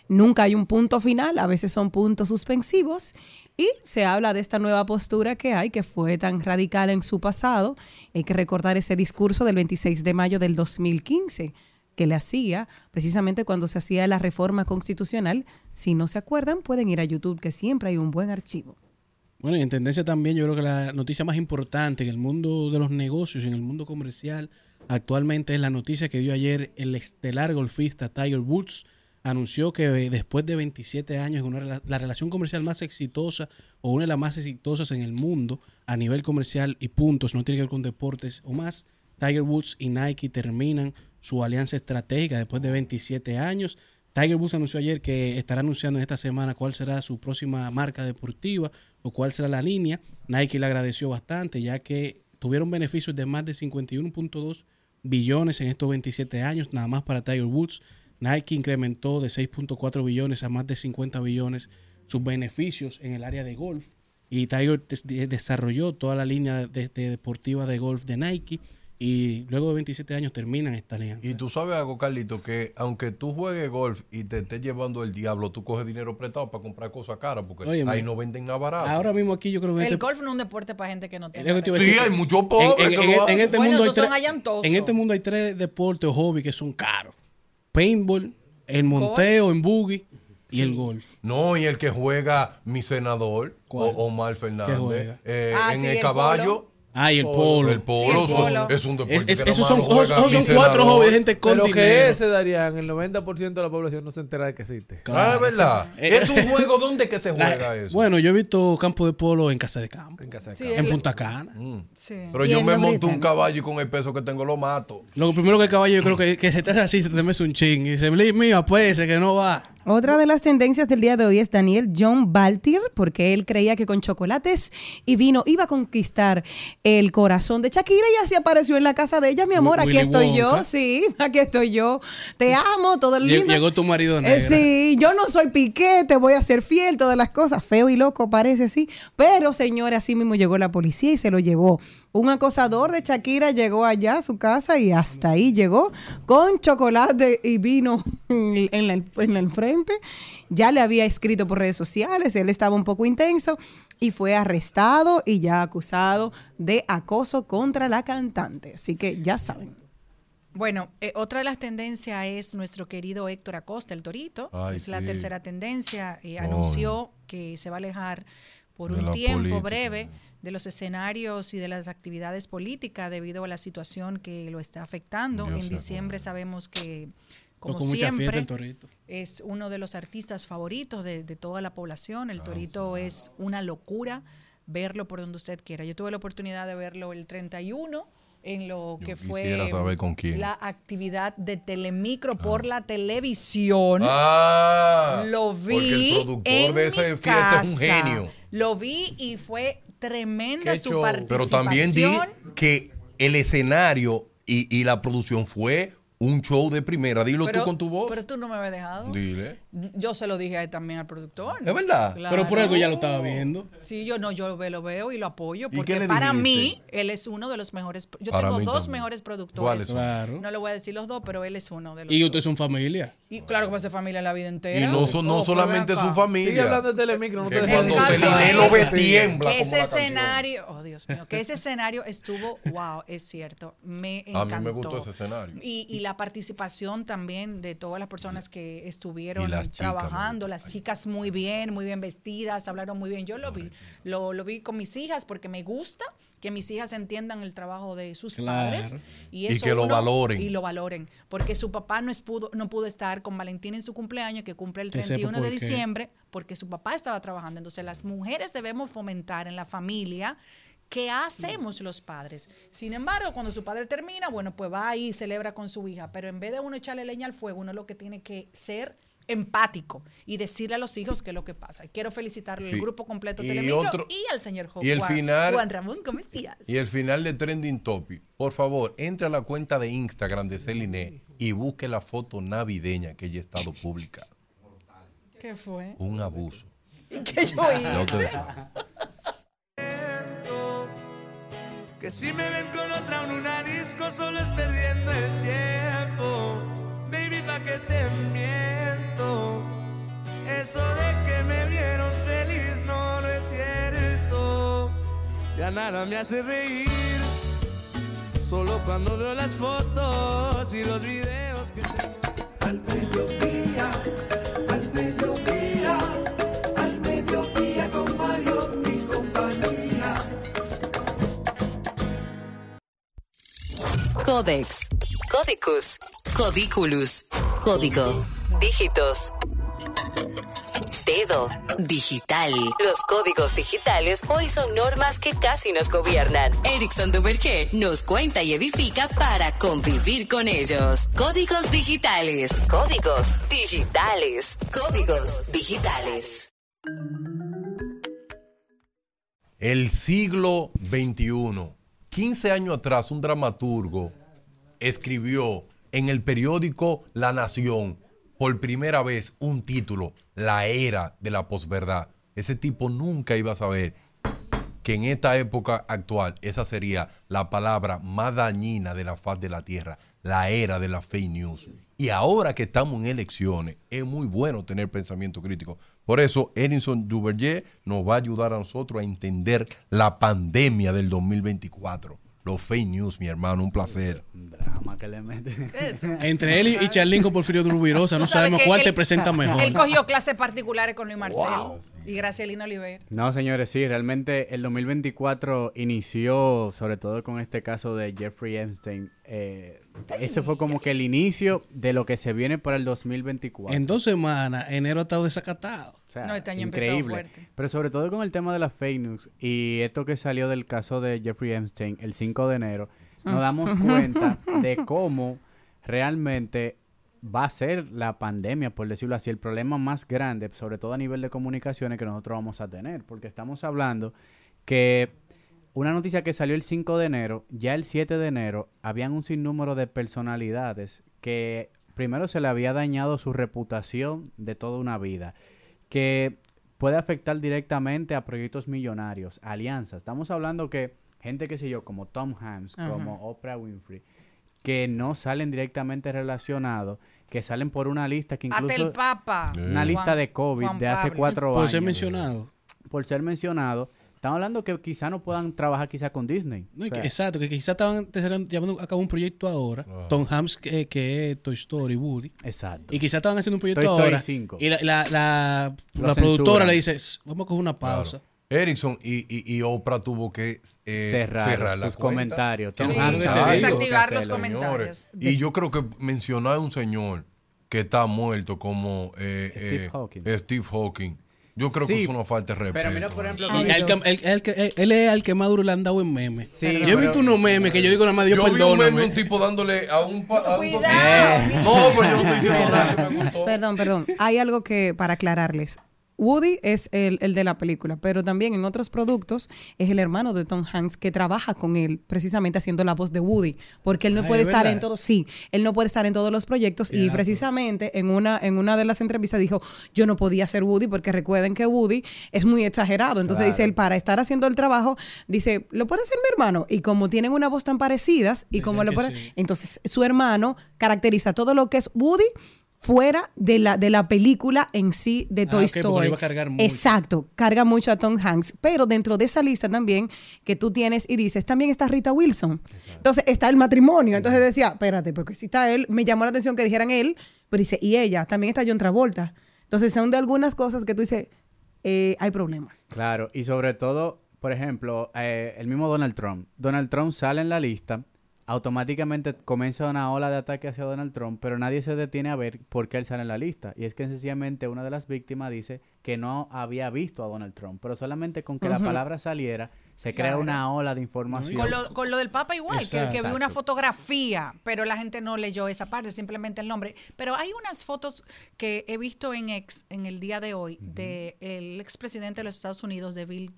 nunca hay un punto final, a veces son puntos suspensivos y se habla de esta nueva postura que hay, que fue tan radical en su pasado. Hay que recordar ese discurso del 26 de mayo del 2015 que le hacía precisamente cuando se hacía la reforma constitucional. Si no se acuerdan, pueden ir a YouTube, que siempre hay un buen archivo. Bueno, y en tendencia también, yo creo que la noticia más importante en el mundo de los negocios en el mundo comercial actualmente es la noticia que dio ayer el estelar golfista Tiger Woods. Anunció que eh, después de 27 años, una, la relación comercial más exitosa o una de las más exitosas en el mundo a nivel comercial y puntos, no tiene que ver con deportes o más, Tiger Woods y Nike terminan su alianza estratégica después de 27 años. Tiger Woods anunció ayer que estará anunciando en esta semana cuál será su próxima marca deportiva o cuál será la línea. Nike le agradeció bastante ya que tuvieron beneficios de más de 51.2 billones en estos 27 años, nada más para Tiger Woods. Nike incrementó de 6.4 billones a más de 50 billones sus beneficios en el área de golf y Tiger des- de- desarrolló toda la línea de- de deportiva de golf de Nike y luego de 27 años terminan esta alianza. Y tú sabes algo, Carlito, que aunque tú juegues golf y te estés llevando el diablo, tú coges dinero prestado para comprar cosas caras, porque ahí no venden nada barato. Ahora mismo aquí yo creo que El este- golf no es un deporte para gente que no tiene. Sí, decir. hay muchos pobres En, en- que en- este Bueno, mundo hay tres- en este mundo hay tres deportes o hobbies que son caros. Paintball, el monteo en buggy y el golf. No, y el que juega mi senador, ¿Cuál? o Omar Fernández, eh, Ah, en sí, el, el caballo. polo. Ah, y el polo. El polo, Sí, el son- polo. es un deporte Es- es- que esos son, son cuatro hobbies de gente con lo que dinero. es, se darían, el 90% de la población no se entera de que existe. Ah, es verdad. Eh, Es un juego donde que se La- juega eso. Bueno, yo he visto campo de polo en casa de campo, En casa de Sí, campo. en el- Punta Cana. Mm. Sí. Pero Y yo me monto un caballo y con el peso que tengo lo mato. Lo primero que el caballo yo creo que, que se te hace así, se te mete un ching y dice, "Bli, mío, pues ese que no va. Otra de las tendencias del día de hoy es Daniel John Baltir, porque él creía que con chocolates y vino iba a conquistar el corazón de Shakira y así apareció en la casa de ella, mi amor, aquí estoy yo, sí, aquí estoy yo, te amo, todo el lindo. Llegó tu marido Eh, negro. sí, yo no soy piqué, te voy a ser fiel, todas las cosas. Feo y loco parece, sí. Pero, señores, así mismo llegó la policía y se lo llevó. Un acosador de Shakira llegó allá a su casa y hasta ahí llegó con chocolate y vino en la, en el frente. Ya le había escrito por redes sociales, él estaba un poco intenso y fue arrestado y ya acusado de acoso contra la cantante. Así que ya saben. Bueno, eh, otra de las tendencias es nuestro querido Héctor Acosta, el Torito. Ay, es la tercera tendencia. y Ay. anunció que se va a alejar por De un tiempo política. breve de los escenarios y de las actividades políticas debido a la situación que lo está afectando. Dios en diciembre sabemos que, como Con mucha fiesta siempre, es uno de los artistas favoritos de, de toda la población. El Torito es una locura verlo por donde usted quiera. Yo tuve la oportunidad de verlo el 31 en lo que fue saber con quién. la actividad de Telemicro por la televisión. Ah, lo porque el vi productor en de esa fiesta es un casa. genio. Lo vi y fue tremenda Qué su show. participación. Pero también di que el escenario y, y la producción fue un show de primera. Dilo pero, tú con tu voz. Pero tú no me habías dejado. Dile. Yo se lo dije a él también al productor. ¿Es verdad? Pero por algo ya lo estaba viendo. Sí, yo no, yo ve- lo veo y lo apoyo ¿Y qué porque para mí él es uno de los mejores. Yo Para tengo dos también. mejores productores. Claro. No le voy a decir los dos, pero él es uno de los. Y ustedes son familia. Y claro que va a ser familia la vida entera. Y no, son, no Oh, solamente su familia. Sigue hablando de Telemicro, no te cuando. Celine lo ve tiembla Que como ese escenario, oh Dios mío, que ese escenario estuvo, wow, es cierto, me A encantó. mí me gustó ese escenario. Y, y la participación también de todas las personas que estuvieron Y chicas, trabajando, las chicas muy bien, muy bien vestidas, hablaron muy bien. Yo lo vi, lo, lo vi con mis hijas porque me gusta que mis hijas entiendan el trabajo de sus Claro. padres y, Y eso que lo valoren. y lo valoren porque su papá no es pudo no pudo estar con Valentín en su cumpleaños que cumple el Que sepa 31 de diciembre porque su papá estaba trabajando entonces las mujeres debemos fomentar en la familia ¿Qué hacemos los padres? Sin embargo, cuando su padre termina, bueno, pues va ahí y celebra con su hija. Pero en vez de uno echarle leña al fuego, uno lo que tiene que ser empático y decirle a los hijos qué es lo que pasa. Quiero felicitarle al Sí. grupo completo Y Telemicro otro- y al señor Jo- y el Juan, final- Juan Ramón, ¿cómo estás? Y el final de Trending Topic. Por favor, entre a la cuenta de Instagram de Celine y busque la foto navideña que ella ha estado publicada. ¿Qué fue? Un abuso. ¿Y qué yo Ya ustedes hice? Que si me ven con otra en una disco solo es perdiendo el tiempo. Baby, pa' que te miento. Eso de que me vieron feliz no, no es cierto. Ya nada me hace reír. Solo cuando veo las fotos y los videos que tengo. Al mediodía, Codex, Codicus, Codiculus, Código, Dígitos. Dedo, digital. Los códigos digitales hoy son normas que casi nos gobiernan. Erickson Duverger nos cuenta y edifica para convivir con ellos. Códigos digitales, códigos digitales, códigos digitales. El siglo XXI. 15 años atrás, un dramaturgo escribió en el periódico La Nación por primera vez un título, La era de la posverdad. Ese tipo nunca iba a saber que en esta época actual esa sería la palabra más dañina de la faz de la tierra, la era de la fake news. Y ahora que estamos en elecciones, es muy bueno tener pensamiento crítico. Por eso, Edison Duverger nos va a ayudar a nosotros a entender la pandemia del 2024. Los fake news, mi hermano, un placer. Drama que le mete. Entre él y, y Charlín con Porfirio Rubirosa, no sabemos cuál él- te presenta mejor. Él cogió clases particulares con Luis Marcelo Wow. y Gracielina Oliver. No, señores, sí, realmente el 2024 inició, sobre todo con este caso de Jeffrey Epstein. eh, ese fue como que el inicio de lo que se viene para el 2024. En dos semanas, enero ha estado desacatado. O sea, No, este año empezó increíble. fuerte. Pero sobre todo con el tema de las fake news y esto que salió del caso de Jeffrey Epstein el 5 de enero, nos Ah. damos cuenta de cómo realmente va a ser la pandemia, por decirlo así, el problema más grande, sobre todo a nivel de comunicaciones que nosotros vamos a tener, porque estamos hablando que una noticia que salió el 5 de enero, ya el 7 de enero, habían un sinnúmero de personalidades que primero se le había dañado su reputación de toda una vida, que puede afectar directamente a proyectos millonarios, alianzas. Estamos hablando que gente, qué sé yo, como Tom Hanks, Ajá. como Oprah Winfrey, que no salen directamente relacionados, que salen por una lista que Hasta incluso... el Papa. Una Juan- lista de COVID Juan de hace Pablo. cuatro Por años. ser mencionado. Por ser mencionado. Estamos hablando que quizá no puedan trabajar quizá con Disney. No, que- exacto, que quizás estaban llevando a cabo un proyecto ahora. Tom Hanks, que, que es Toy Story, Woody. Exacto. Y quizás estaban haciendo un proyecto Toy Story ahora. 5. Y la, la, la, productora le dice, "S- vamos a coger una pausa. Erickson y, y, y Oprah tuvo que eh, Cerrar sus cuenta. comentarios. ¿Qué Tom Hanks digo? Desactivar los comentarios. Y yo creo que mencionar a un señor que está muerto como eh, Steve eh, Hawking. Steve Hawking. Yo creo Sí, que es una falta de respeto. Pero mira, por ejemplo, Y el que- el- el que- él, es el que más duro le han dado en memes. Sí, yo he visto unos memes que yo digo nada más, Dios Yo vi un perdóname. meme un tipo dándole a un... pa- a un Cuidado. No, pero yo no estoy diciendo nada que me gustó. Perdón, perdón. Hay algo que para aclararles. Woody es el, el de la película, pero también en otros productos es el hermano de Tom Hanks que trabaja con él precisamente haciendo la voz de Woody, porque él no Ay, puede ¿es estar verdad? en todos, sí, él no puede estar en todos los proyectos y precisamente en una en una de las entrevistas dijo, yo no podía ser Woody porque recuerden que Woody es muy exagerado, entonces dice él para estar haciendo el trabajo dice, lo puede hacer mi hermano y como tienen una voz tan parecidas y como lo puede, sí. entonces su hermano caracteriza todo lo que es Woody fuera de la, de la película en sí de Ah, Toy ok, porque Story. iba a cargar mucho. Exacto, carga mucho a Tom Hanks. Pero dentro de esa lista también que tú tienes y dices, también está Rita Wilson. Entonces está el matrimonio. Entonces decía, espérate, porque si está él, me llamó la atención que dijeran él, pero dice, y ella, también está John Travolta. Entonces son de algunas cosas que tú dices, eh, hay problemas. Claro, y sobre todo, por ejemplo, eh, el mismo Donald Trump. Donald Trump sale en la lista, automáticamente comienza una ola de ataque hacia Donald Trump, pero nadie se detiene a ver por qué él sale en la lista. Y es que sencillamente una de las víctimas dice que no había visto a Donald Trump, pero solamente con que la palabra saliera, se crea una ola de información. Con lo, con lo del Papa igual, que, que vi una fotografía, pero la gente no leyó esa parte, simplemente el nombre. Pero hay unas fotos que he visto en ex en el día de hoy de el expresidente de los Estados Unidos, de Bill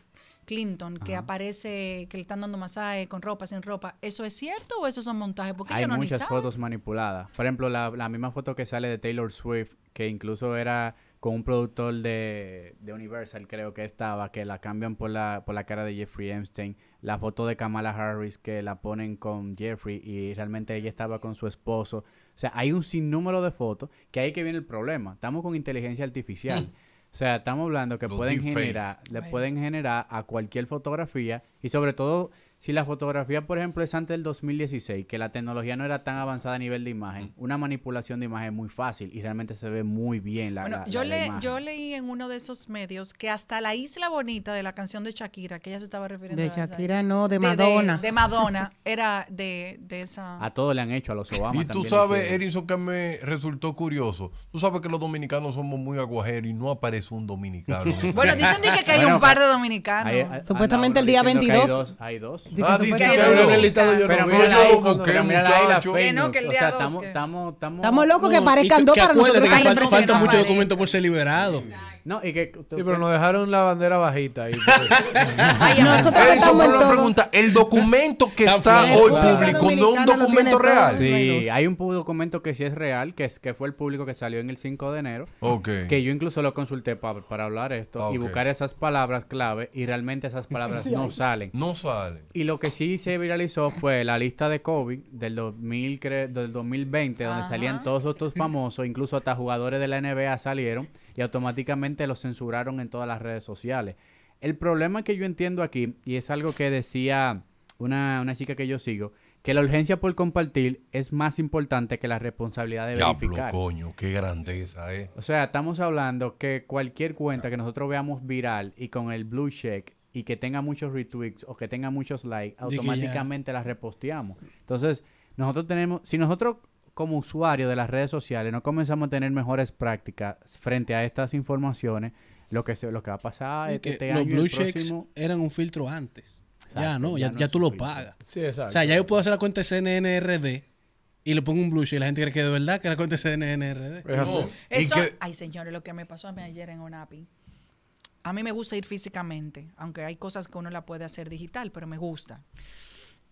Clinton, que aparece, que le están dando masaje con ropa, sin ropa. ¿Eso es cierto o eso son montajes? Porque Hay yo no ni muchas fotos manipuladas. Por ejemplo, la, la misma foto que sale de Taylor Swift, que incluso era con un productor de, de Universal, creo que estaba, que la cambian por la, por la cara de Jeffrey Epstein. La foto de Kamala Harris, que la ponen con Jeffrey y realmente ella estaba con su esposo. O sea, hay un sinnúmero de fotos que ahí que viene el problema. Estamos con inteligencia artificial. O sea, estamos hablando que Los pueden generar, le pueden generar a cualquier fotografía y sobre todo si la fotografía, por ejemplo, es antes del 2016, que la tecnología no era tan avanzada a nivel de imagen, una manipulación de imagen es muy fácil y realmente se ve muy bien la, Bueno, la- yo, la- la le, imagen. yo leí en uno de esos medios que hasta la isla bonita de la canción de Shakira, que ella se estaba refiriendo De a esa Shakira no, de de- Madonna. De, Madonna, era de, de esa... A todos le han hecho, a los Obama Y tú sabes. Erinson, que me resultó curioso. Tú sabes que los dominicanos somos muy aguajeros y no aparece un dominicano. en esa Bueno, dicen que, que hay Bueno, un par de dominicanos. Hay- hay- Supuestamente el día uno diciendo que 22. Hay dos. hay dos. Ah, dice que listado yo Pero no mira muchacho. Que no, que el día estamos, locos que y dos para nosotros. falta, mucho documento por ser liberado. No, y que... Sí, pero nos dejaron la bandera bajita ahí. Ay, nosotros en una todo. pregunta. El documento que Está hoy público no es un documento real. Sí, hay un documento que sí es real, que, es, que fue el público que salió en el 5 de enero, Ok. que yo incluso lo consulté pa- para hablar esto y buscar esas palabras clave y realmente esas palabras no salen. No sale. Y lo que sí se viralizó fue la lista de COVID del 2000, cre- del 2020, donde Ajá. salían todos estos famosos, incluso hasta jugadores de la NBA salieron y automáticamente los censuraron en todas las redes sociales. El problema que yo entiendo aquí, y es algo que decía una, una chica que yo sigo, que la urgencia por compartir es más importante que la responsabilidad de Diablo, verificar. coño, qué grandeza, eh. O sea, estamos hablando que cualquier cuenta que nosotros veamos viral y con el blue check y que tenga muchos retweets o que tenga muchos likes, automáticamente la reposteamos. Entonces, nosotros tenemos, si nosotros como usuarios de las redes sociales no comenzamos a tener mejores prácticas frente a estas informaciones, lo que se, lo que va a pasar Y es que que este los año blue el checks próximo eran un filtro antes. ya no, ya ya, no ya tú lo pagas. Sí, exacto. O sea, ya yo puedo hacer la cuenta de CNNRD y le pongo un blue check y la gente cree que de verdad que la cuenta es CNNRD. No. Eso, que- ay señores, lo que me pasó a mí ayer en ONAPI. A mí me gusta ir físicamente, aunque hay cosas que uno la puede hacer digital, pero me gusta.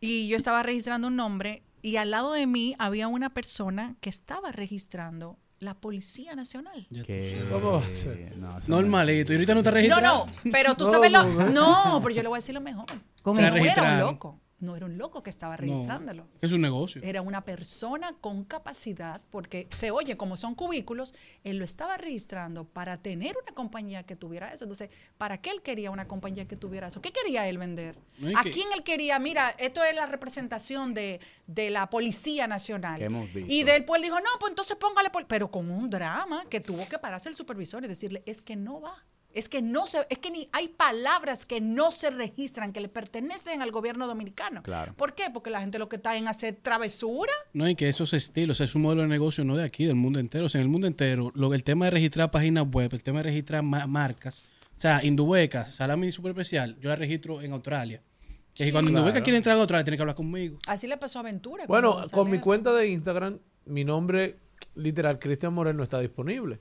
Y yo estaba registrando un nombre y al lado de mí había una persona que estaba registrando la Policía Nacional. Ya tú que sabes. ¿Cómo va a ser? no, Normalito. Y ahorita no está No, registrado. no, pero tú No, sabes lo... no, no. No, pero yo le voy a decir lo mejor. Con no el- era un registraron. loco. No era un loco que estaba registrándolo. Es un negocio. Era una persona con capacidad, porque se oye como son cubículos, él lo estaba registrando para tener una compañía que tuviera eso. Entonces, ¿para qué él quería una compañía que tuviera eso? ¿Qué quería él vender? No, ¿A que- quién él quería? Mira, esto es la representación de, de la Policía Nacional. Que hemos visto. Y después dijo, no, pues entonces póngale, pol-". pero con un drama que tuvo que pararse el supervisor y decirle, es que no va. Es que no se, es que ni hay palabras que no se registran, que le pertenecen al gobierno dominicano. Claro. ¿Por qué? Porque la gente lo que está en hacer travesura. No, y que esos estilos, es un modelo de negocio no de aquí, del mundo entero. O sea, en el mundo entero, lo, el tema de registrar páginas web, el tema de registrar ma- marcas, O sea, Indubeca, salami super especial, yo la registro en Australia. Y Sí, cuando claro. Indubeca quiere entrar a Australia, tiene que hablar conmigo. Así le pasó a Aventura. Bueno, con mi cuenta de Instagram, mi nombre literal, Cristian Morel, no está disponible.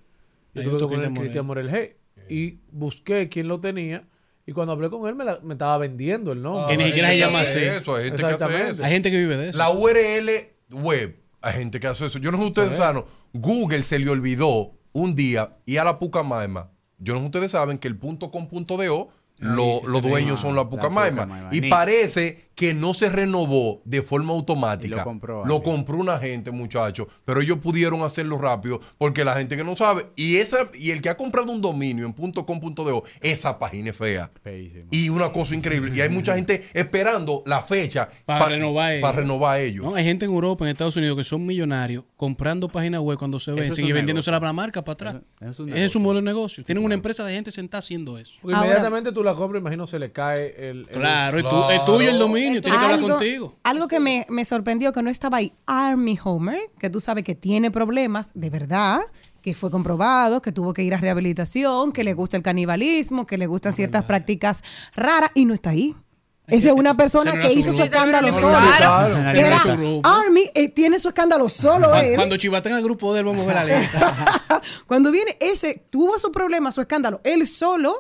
Yo tuve que otro poner Cristian Cristian Morel G. Y busqué quién lo tenía. Y cuando hablé con él, me, la- me estaba vendiendo el nombre. Ah, Que ni siquiera se llama así. Eso, hay gente que hace Exactamente. eso. Hay gente que vive de eso. La URL web, hay gente que hace eso. Yo no sé ustedes saben, Google se le olvidó un día y a la Pucamaima. Yo no sé ustedes saben que el punto com punto de o lo- los dueños son la la Pucamaima. Y parece que no se renovó de forma automática. Y lo compró Lo alguien. compró una gente, muchachos. Pero ellos pudieron hacerlo rápido porque la gente que no sabe. Y esa y el que ha comprado un dominio en punto com punto de o, esa página es fea. Y una cosa increíble. Y hay mucha gente esperando la fecha Para pa- renovar ellos. Para renovar ellos. No, hay gente en Europa, en Estados Unidos, que son millonarios comprando páginas web cuando se Eso vencen y un vendiéndosela para la marca para atrás. Eso es un Ese es su modelo de negocio. Tienen una empresa de gente sentada haciendo eso. Porque inmediatamente tú la compras, imagino se le cae el. el- Claro, tu- es tuyo el dominio, tiene que hablar contigo. Algo que me, me sorprendió que no estaba ahí, Army Homer, que tú sabes que tiene problemas, de verdad, que fue comprobado, que tuvo que ir a rehabilitación, que le gusta el canibalismo, que le gustan ciertas prácticas raras, y no está ahí. Esa es una persona que hizo su escándalo solo. Claro. Era. Army eh, tiene su escándalo solo Cuando, él. cuando Chivatán al grupo de él, vamos a ver la lista. Cuando viene ese, tuvo su problema, su escándalo, él solo,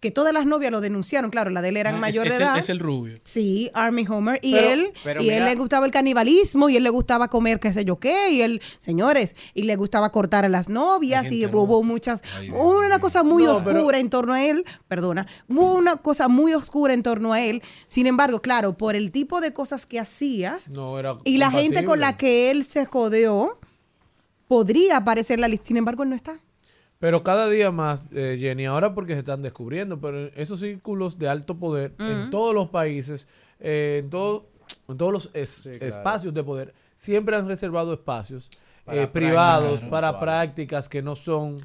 que todas las novias lo denunciaron, claro, la de él eran Ah, mayor es, de el- edad. es el rubio. Sí, Army Homer. Y Pero- él, pero y él le gustaba el canibalismo, y él le gustaba comer qué sé yo qué, y él, señores, y le gustaba cortar a las novias, y hubo muchas, hubo una cosa muy No, oscura pero- en torno a él, perdona, hubo una cosa muy oscura en torno a él. Sin embargo, claro, por el tipo de cosas que hacías, No, era y la gente con la que él se jodeó, podría aparecer la lista. Sin embargo, él no está. Pero cada día más, eh, Jenny, ahora porque se están descubriendo, pero esos círculos de alto poder en todos los países, eh, en, todo, en todos los es- claro. espacios de poder, siempre han reservado espacios Para eh, privados para claro. prácticas que no son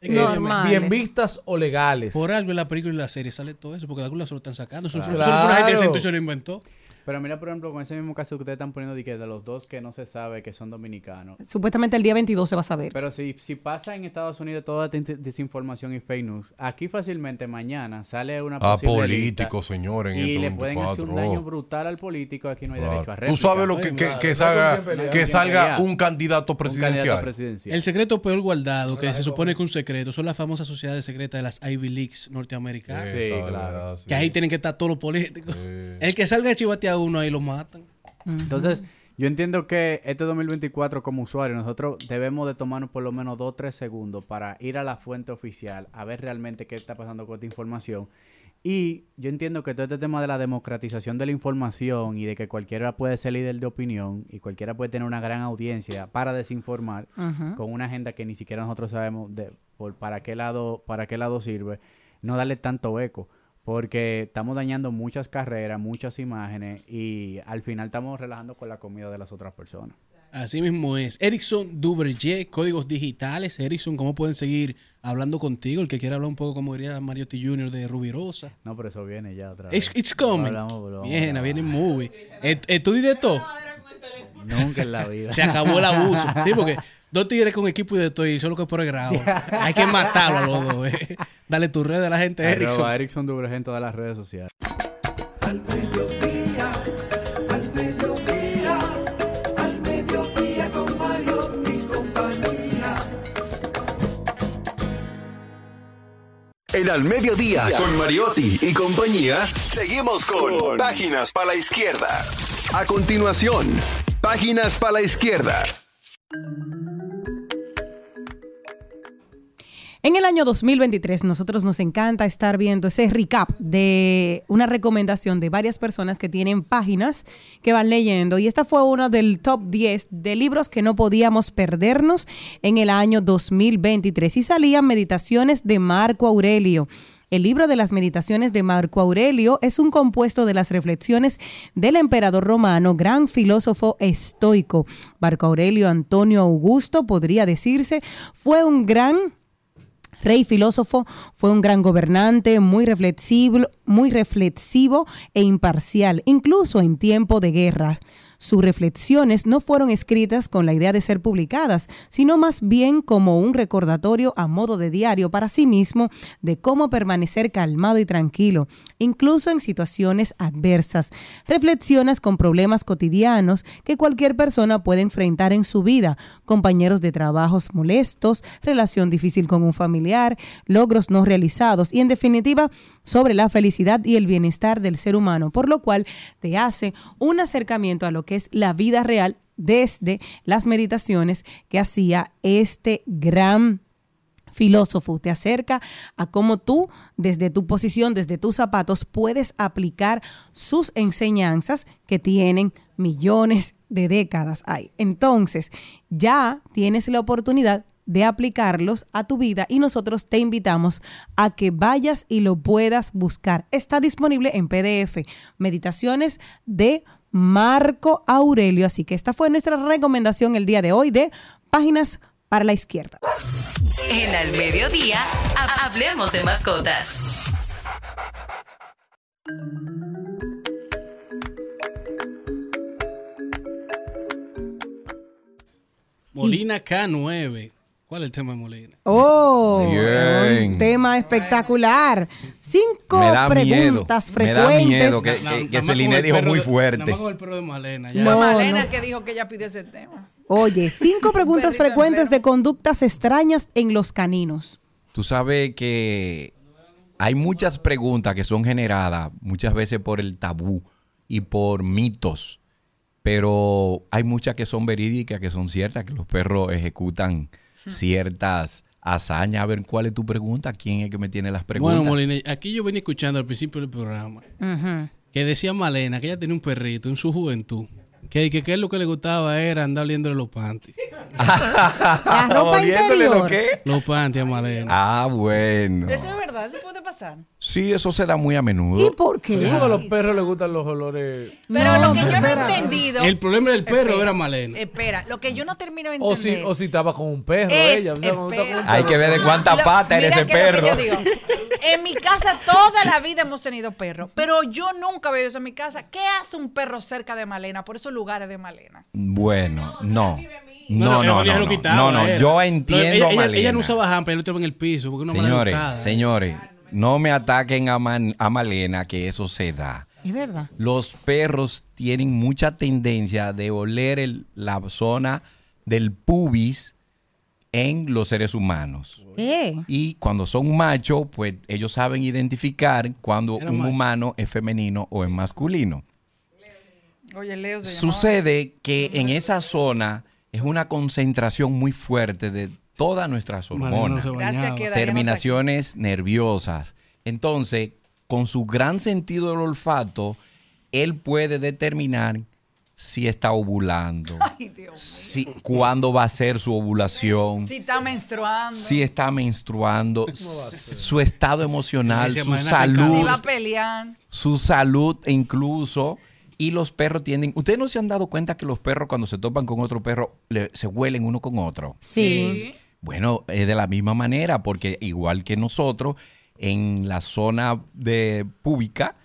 eh, bien vistas o legales. Por algo en la película y la serie sale todo eso, porque de algún lado se lo están sacando. Eso, Claro. eso no fue una gente que se lo inventó. Pero mira, por ejemplo, con ese mismo caso que ustedes están poniendo de que de los dos que no se sabe que son dominicanos. Supuestamente el día 22 se va a saber. Pero si, si pasa en Estados Unidos toda esta desinformación y fake news, aquí fácilmente mañana sale una Ah, posible político, lista señor, en y le pueden hacer un 24, daño brutal al político, aquí no hay Claro. derecho a Tú réplica. sabes lo que, que, que salga, que salga un candidato presidencial. El secreto peor guardado, que se supone que es un secreto, son las famosas sociedades secretas de las Ivy Leagues norteamericanas. Sí, Sí, claro. Que ahí tienen que estar todos los políticos. El que salga a chivatear a uno ahí lo matan. Entonces, yo entiendo que este 2024 como usuario, nosotros debemos de tomarnos por lo menos 2 o 3 segundos para ir a la fuente oficial, a ver realmente qué está pasando con esta información. Y yo entiendo que todo este tema de la democratización de la información y de que cualquiera puede ser líder de opinión y cualquiera puede tener una gran audiencia para desinformar con una agenda que ni siquiera nosotros sabemos de, por para qué lado para qué lado sirve, no darle tanto eco. Porque estamos dañando muchas carreras, muchas imágenes y al final estamos relajando con la comida de las otras personas. Así mismo es. Erickson Duverger, códigos digitales. Erickson, ¿cómo pueden seguir hablando contigo? El que quiera hablar un poco, como diría Mariotti Jr. de Rubirosa. No, pero eso viene ya otra It's, vez. it's coming. Hablamos, hablamos, Viene, viene movie. Estudio de todo. Nunca en la vida. Se acabó el abuso. Sí, porque dos tigres con equipo y de todo y solo que por el grado. Hay que matarlo a los dos. eh. Dale tu red a la gente, Erickson. Arroba Erickson Duverger en todas las redes sociales. Al mediodía con Mario y compañía. En Al Mediodía, con Mariotti y compañía, seguimos con Páginas para la Izquierda. A continuación, Páginas para la Izquierda. En el año 2023 nosotros nos encanta estar viendo ese recap de una recomendación de varias personas que tienen páginas que van leyendo y esta fue uno del top 10 de libros que no podíamos perdernos en el año 2023 y salían meditaciones de Marco Aurelio. El libro de las meditaciones de Marco Aurelio es un compuesto de las reflexiones del emperador romano, gran filósofo estoico. Marco Aurelio Antonio Augusto, podría decirse, fue un gran Rey filósofo, fue un gran gobernante, muy reflexivo, muy reflexivo e imparcial, incluso en tiempo de guerra. Sus reflexiones no fueron escritas con la idea de ser publicadas, sino más bien como un recordatorio a modo de diario para sí mismo de cómo permanecer calmado y tranquilo, incluso en situaciones adversas. Reflexionas con problemas cotidianos que cualquier persona puede enfrentar en su vida, compañeros de trabajos molestos, relación difícil con un familiar, logros no realizados y en definitiva sobre la felicidad y el bienestar del ser humano, por lo cual te hace un acercamiento a lo que es la vida real desde las meditaciones que hacía este gran filósofo te acerca a cómo tú, desde tu posición, desde tus zapatos, puedes aplicar sus enseñanzas que tienen millones de décadas ahí. Entonces, ya tienes la oportunidad de aplicarlos a tu vida y nosotros te invitamos a que vayas y lo puedas buscar. Está disponible en PDF, Meditaciones de Marco Aurelio. Así que esta fue nuestra recomendación el día de hoy de Páginas para la Izquierda. En Al Mediodía, ha- hablemos de mascotas. Molina K9. ¿Cuál es el tema de Molina? Oh, Bien. un tema espectacular. Cinco Me da preguntas miedo, me da frecuentes. miedo que- Celine con el dijo perro muy de- fuerte. Nada más con el perro de Malena. ya. No, Malena no. que dijo que ella pidió ese tema. Oye, cinco preguntas frecuentes de conductas extrañas en los caninos. Tú sabes que hay muchas preguntas que son generadas muchas veces por el tabú y por mitos, pero hay muchas que son verídicas, que son ciertas, que los perros ejecutan ciertas hazañas. A ver, ¿cuál es tu pregunta? ¿Quién es que me tiene las preguntas? Bueno, Molina, aquí yo venía escuchando al principio del programa que decía Malena que ella tenía un perrito en su juventud. Que, que, que él lo que le gustaba era andar oliéndole los panties. La ropa ¿Oliéndole lo interior. qué? Los panties a Malena. Ah, bueno. Eso es verdad, eso puede pasar. Sí, eso se da muy a menudo. ¿Y por qué? Que a los perros les gustan los olores. Pero No, lo que yo no he entendido. El problema del perro Espera, era Malena. Espera, lo que yo no termino de O si, entender. o si estaba con un perro Es, ella. o sea, cuando está con un Hay que ver de cuánta Lo- pata era ese que lo que perro. yo digo. En mi casa toda la vida hemos tenido perros, pero yo nunca había visto en mi casa. ¿Qué hace un perro cerca de Malena, por esos lugares de Malena? Bueno, no. No, no, no, no, no, no, era. yo entiendo ella, a ella- Malena. ella no usaba hamper, ella lo estaba en el piso porque una mala Señores, señores, no me ataquen a, Man- a Malena, que eso se da. Es verdad. Los perros tienen mucha tendencia de oler el- la zona del pubis en los seres humanos. ¿Qué? Y cuando son machos, pues ellos saben identificar cuando Era un macho. humano es femenino o es masculino. Oye, Leo se llamaba- Sucede que en esa zona es una concentración muy fuerte de todas nuestras hormonas, Gracias terminaciones nerviosas. Entonces, con su gran sentido del olfato, él puede determinar si está ovulando, Ay, Dios. si, cuándo va a ser su ovulación, Si está menstruando. si está menstruando, su estado emocional, su salud Si va a pelear. su salud incluso. Y los perros tienden. ¿Ustedes no se han dado cuenta que los perros cuando se topan con otro perro le- se huelen uno con otro? Sí. Bueno, es de la misma manera, porque igual que nosotros, en la zona de pública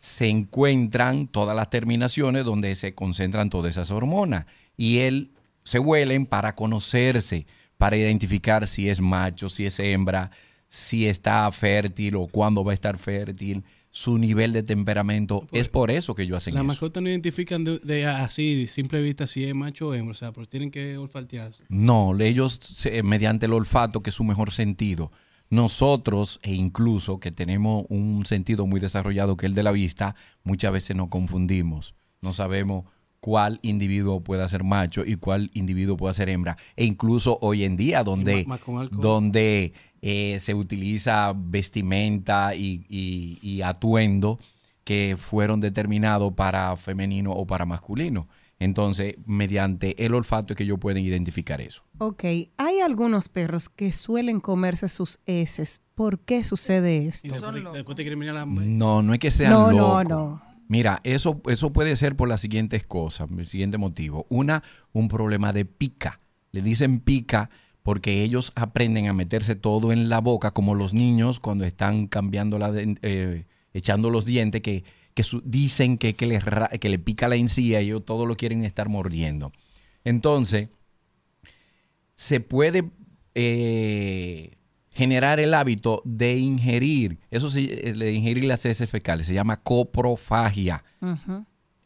se encuentran todas las terminaciones donde se concentran todas esas hormonas. Y él se huelen para conocerse, para identificar si es macho, si es hembra, si está fértil o cuándo va a estar fértil, su nivel de temperamento. es por eso que ellos hacen Las eso. mascotas no identifican de, de así, de simple vista, si es macho o hembra. O sea, pero tienen que olfatearse. No, ellos se- mediante el olfato, que es su mejor sentido. Nosotros, e incluso que tenemos un sentido muy desarrollado que es el de la vista, muchas veces nos confundimos. No sabemos cuál individuo pueda ser macho y cuál individuo pueda ser hembra. E incluso hoy en día, donde, donde eh, se utiliza vestimenta y, y- y atuendo que fueron determinados para femenino o para masculino. Entonces, mediante el olfato es que ellos pueden identificar eso. Ok, hay algunos perros que suelen comerse sus heces. ¿Por qué sucede Y esto? después, después te quieren mirar la hambre. No, no es que sean No, no, locos. no. Mira, eso, eso puede ser por las siguientes cosas, el siguiente motivo. Una, un problema de pica. Le dicen pica porque ellos aprenden a meterse todo en la boca, como los niños cuando están cambiando la eh, echando los dientes, que, que dicen que, que, le, ra- que le pica la encía y ellos todo lo quieren estar mordiendo. Entonces, se puede eh, generar el hábito de ingerir, eso sí, eh, de ingerir las heces fecales, se llama coprofagia.